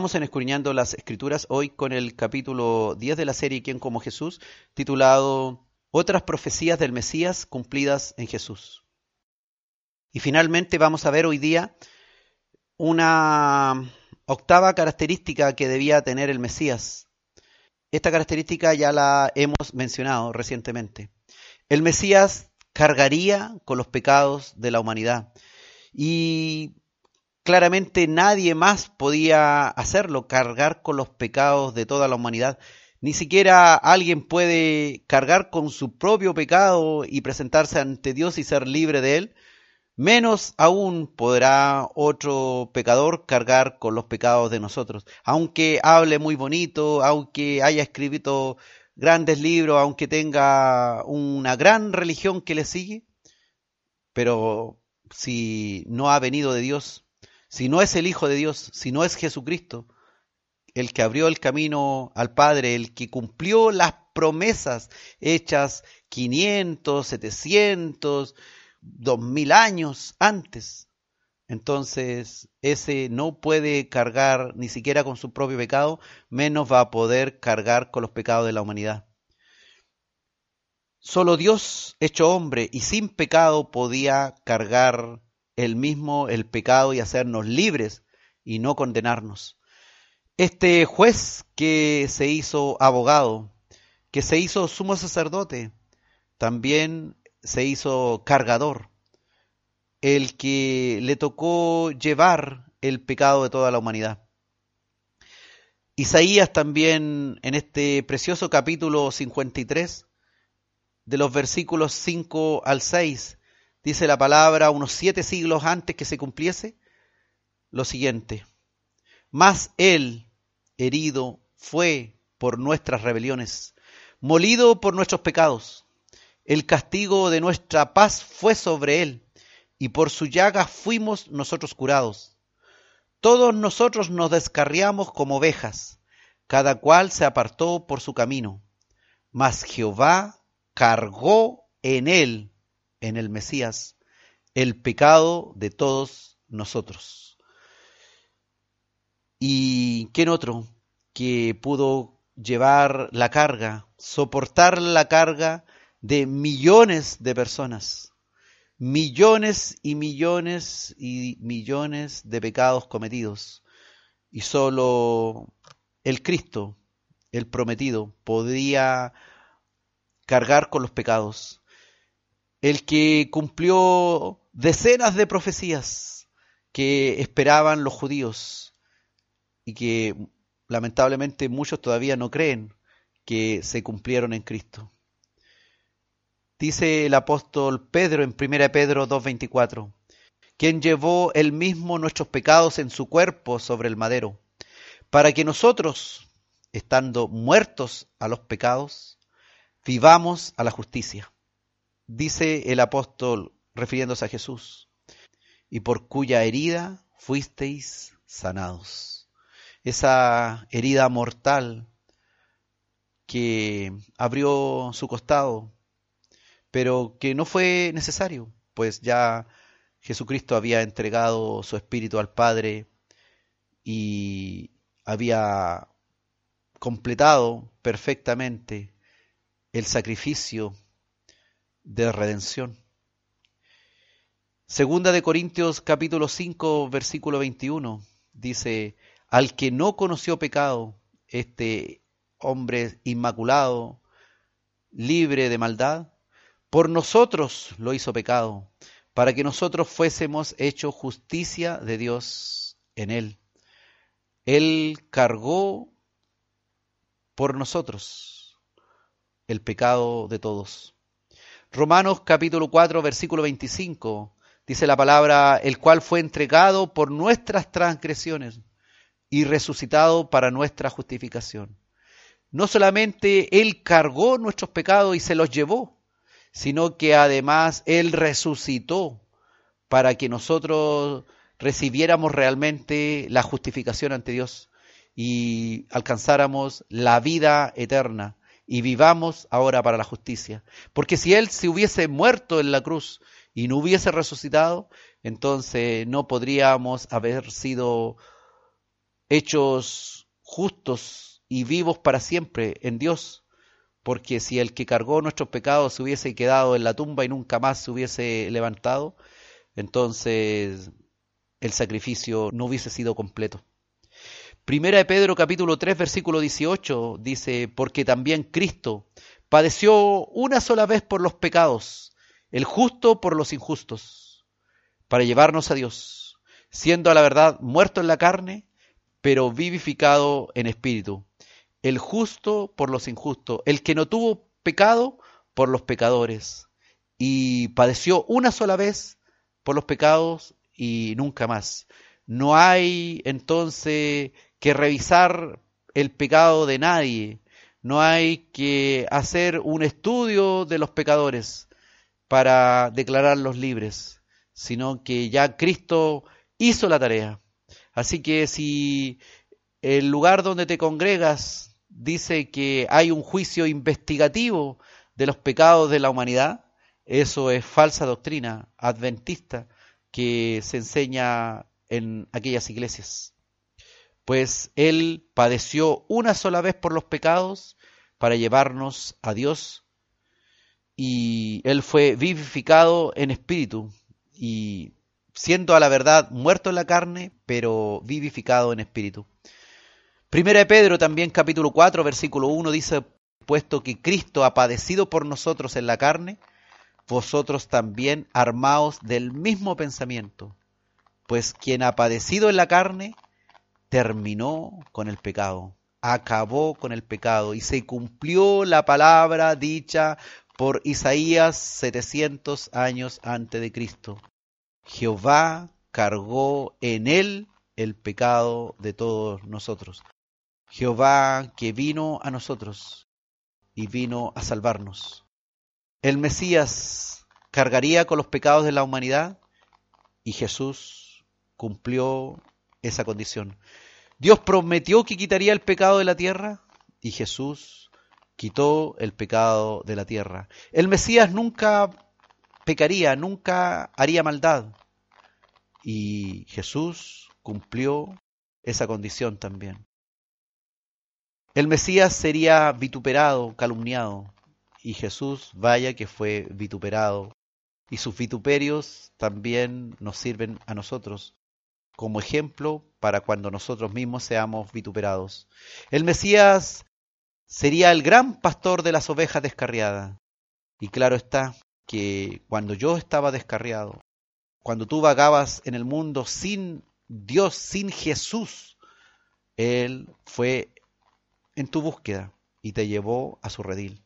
Estamos en Escudriñando las Escrituras hoy con el capítulo 10 de la serie ¿Quién como Jesús? titulado Otras profecías del Mesías cumplidas en Jesús. Y finalmente vamos a ver hoy día una octava característica que debía tener el Mesías. Esta característica ya la hemos mencionado recientemente. El Mesías cargaría con los pecados de la humanidad. Y claramente nadie más podía hacerlo, cargar con los pecados de toda la humanidad. Ni siquiera alguien puede cargar con su propio pecado y presentarse ante Dios y ser libre de él. Menos aún podrá otro pecador cargar con los pecados de nosotros. Aunque hable muy bonito, aunque haya escrito grandes libros, aunque tenga una gran religión que le sigue, pero si no ha venido de Dios, si no es el Hijo de Dios, si no es Jesucristo, el que abrió el camino al Padre, el que cumplió las promesas hechas 500, 700, 2000 años antes, entonces ese no puede cargar ni siquiera con su propio pecado, menos va a poder cargar con los pecados de la humanidad. Solo Dios, hecho hombre y sin pecado, podía cargar él mismo el pecado y hacernos libres y no condenarnos. Este juez que se hizo abogado, que se hizo sumo sacerdote, también se hizo cargador, el que le tocó llevar el pecado de toda la humanidad. Isaías también en este precioso capítulo 53, de los versículos 5 al 6, dice la palabra unos siete siglos antes que se cumpliese, lo siguiente. Mas él, herido, fue por nuestras rebeliones, molido por nuestros pecados. El castigo de nuestra paz fue sobre él, y por su llaga fuimos nosotros curados. Todos nosotros nos descarriamos como ovejas, cada cual se apartó por su camino. Mas Jehová cargó en él en el Mesías el pecado de todos nosotros. ¿Y quién otro que pudo llevar la carga, soportar la carga de millones de personas? Millones y millones y millones de pecados cometidos. Y solo el Cristo, el prometido, podía cargar con los pecados el que cumplió decenas de profecías que esperaban los judíos y que lamentablemente muchos todavía no creen que se cumplieron en Cristo. Dice el apóstol Pedro en 1 Pedro 2.24, quien llevó él mismo nuestros pecados en su cuerpo sobre el madero, para que nosotros, estando muertos a los pecados, vivamos a la justicia dice el apóstol refiriéndose a Jesús, y por cuya herida fuisteis sanados. Esa herida mortal que abrió su costado, pero que no fue necesario, pues ya Jesucristo había entregado su espíritu al Padre y había completado perfectamente el sacrificio de redención. Segunda de Corintios capítulo 5 versículo 21 dice, al que no conoció pecado, este hombre inmaculado, libre de maldad, por nosotros lo hizo pecado, para que nosotros fuésemos hecho justicia de Dios en él. Él cargó por nosotros el pecado de todos. Romanos capítulo 4, versículo 25, dice la palabra, el cual fue entregado por nuestras transgresiones y resucitado para nuestra justificación. No solamente Él cargó nuestros pecados y se los llevó, sino que además Él resucitó para que nosotros recibiéramos realmente la justificación ante Dios y alcanzáramos la vida eterna y vivamos ahora para la justicia. Porque si Él se hubiese muerto en la cruz y no hubiese resucitado, entonces no podríamos haber sido hechos justos y vivos para siempre en Dios, porque si el que cargó nuestros pecados se hubiese quedado en la tumba y nunca más se hubiese levantado, entonces el sacrificio no hubiese sido completo. Primera de Pedro capítulo 3 versículo 18 dice, porque también Cristo padeció una sola vez por los pecados, el justo por los injustos, para llevarnos a Dios, siendo a la verdad muerto en la carne, pero vivificado en espíritu, el justo por los injustos, el que no tuvo pecado por los pecadores, y padeció una sola vez por los pecados y nunca más. No hay entonces que revisar el pecado de nadie, no hay que hacer un estudio de los pecadores para declararlos libres, sino que ya Cristo hizo la tarea. Así que si el lugar donde te congregas dice que hay un juicio investigativo de los pecados de la humanidad, eso es falsa doctrina adventista que se enseña en aquellas iglesias. Pues Él padeció una sola vez por los pecados para llevarnos a Dios y Él fue vivificado en espíritu y siendo a la verdad muerto en la carne, pero vivificado en espíritu. Primera de Pedro también capítulo 4 versículo 1 dice, puesto que Cristo ha padecido por nosotros en la carne, vosotros también armaos del mismo pensamiento, pues quien ha padecido en la carne, terminó con el pecado, acabó con el pecado y se cumplió la palabra dicha por Isaías 700 años antes de Cristo. Jehová cargó en él el pecado de todos nosotros. Jehová que vino a nosotros y vino a salvarnos. El Mesías cargaría con los pecados de la humanidad y Jesús cumplió esa condición. Dios prometió que quitaría el pecado de la tierra y Jesús quitó el pecado de la tierra. El Mesías nunca pecaría, nunca haría maldad. Y Jesús cumplió esa condición también. El Mesías sería vituperado, calumniado, y Jesús vaya que fue vituperado. Y sus vituperios también nos sirven a nosotros como ejemplo para cuando nosotros mismos seamos vituperados. El Mesías sería el gran pastor de las ovejas descarriadas. Y claro está que cuando yo estaba descarriado, cuando tú vagabas en el mundo sin Dios, sin Jesús, Él fue en tu búsqueda y te llevó a su redil.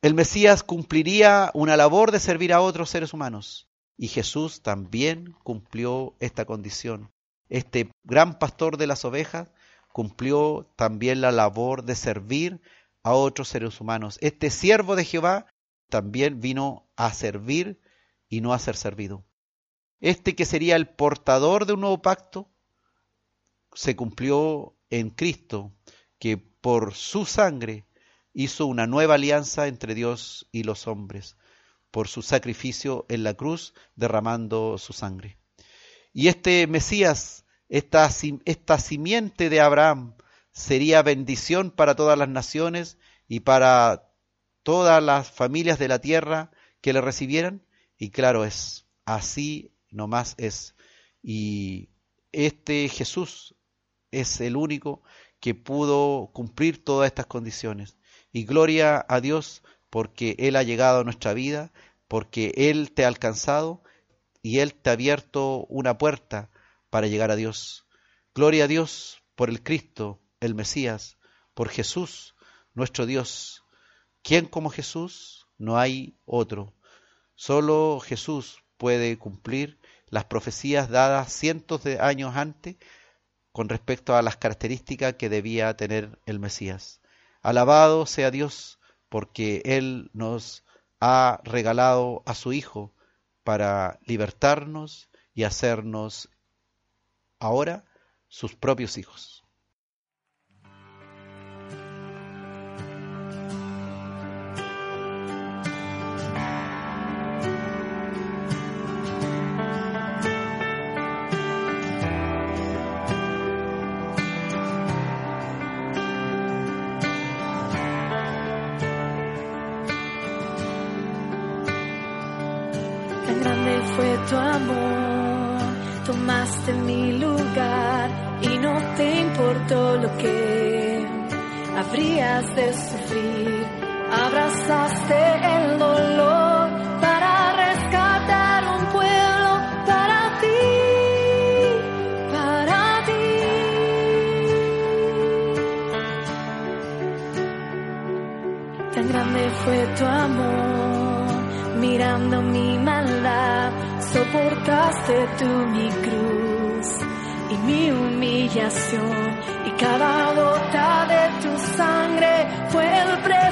El Mesías cumpliría una labor de servir a otros seres humanos y Jesús también cumplió esta condición. Este gran pastor de las ovejas cumplió también la labor de servir a otros seres humanos. Este siervo de Jehová también vino a servir y no a ser servido. Este que sería el portador de un nuevo pacto se cumplió en Cristo, que por su sangre hizo una nueva alianza entre Dios y los hombres, por su sacrificio en la cruz derramando su sangre. Y este Mesías, esta, esta simiente de Abraham, sería bendición para todas las naciones y para todas las familias de la tierra que le recibieran. Y claro es, así nomás es. Y este Jesús es el único que pudo cumplir todas estas condiciones. Y gloria a Dios porque Él ha llegado a nuestra vida, porque Él te ha alcanzado y Él te ha abierto una puerta para llegar a Dios. Gloria a Dios por el Cristo, el Mesías, por Jesús, nuestro Dios. ¿Quién como Jesús? No hay otro. Solo Jesús puede cumplir las profecías dadas cientos de años antes con respecto a las características que debía tener el Mesías. Alabado sea Dios porque Él nos ha regalado a su Hijo para libertarnos y hacernos ahora sus propios hijos. De sufrir. Abrazaste el dolor para rescatar un pueblo para ti, para ti. Tan grande fue tu amor, mirando mi maldad, soportaste tú mi cruz y mi humillación y cada gota de tu sangre fue el precio.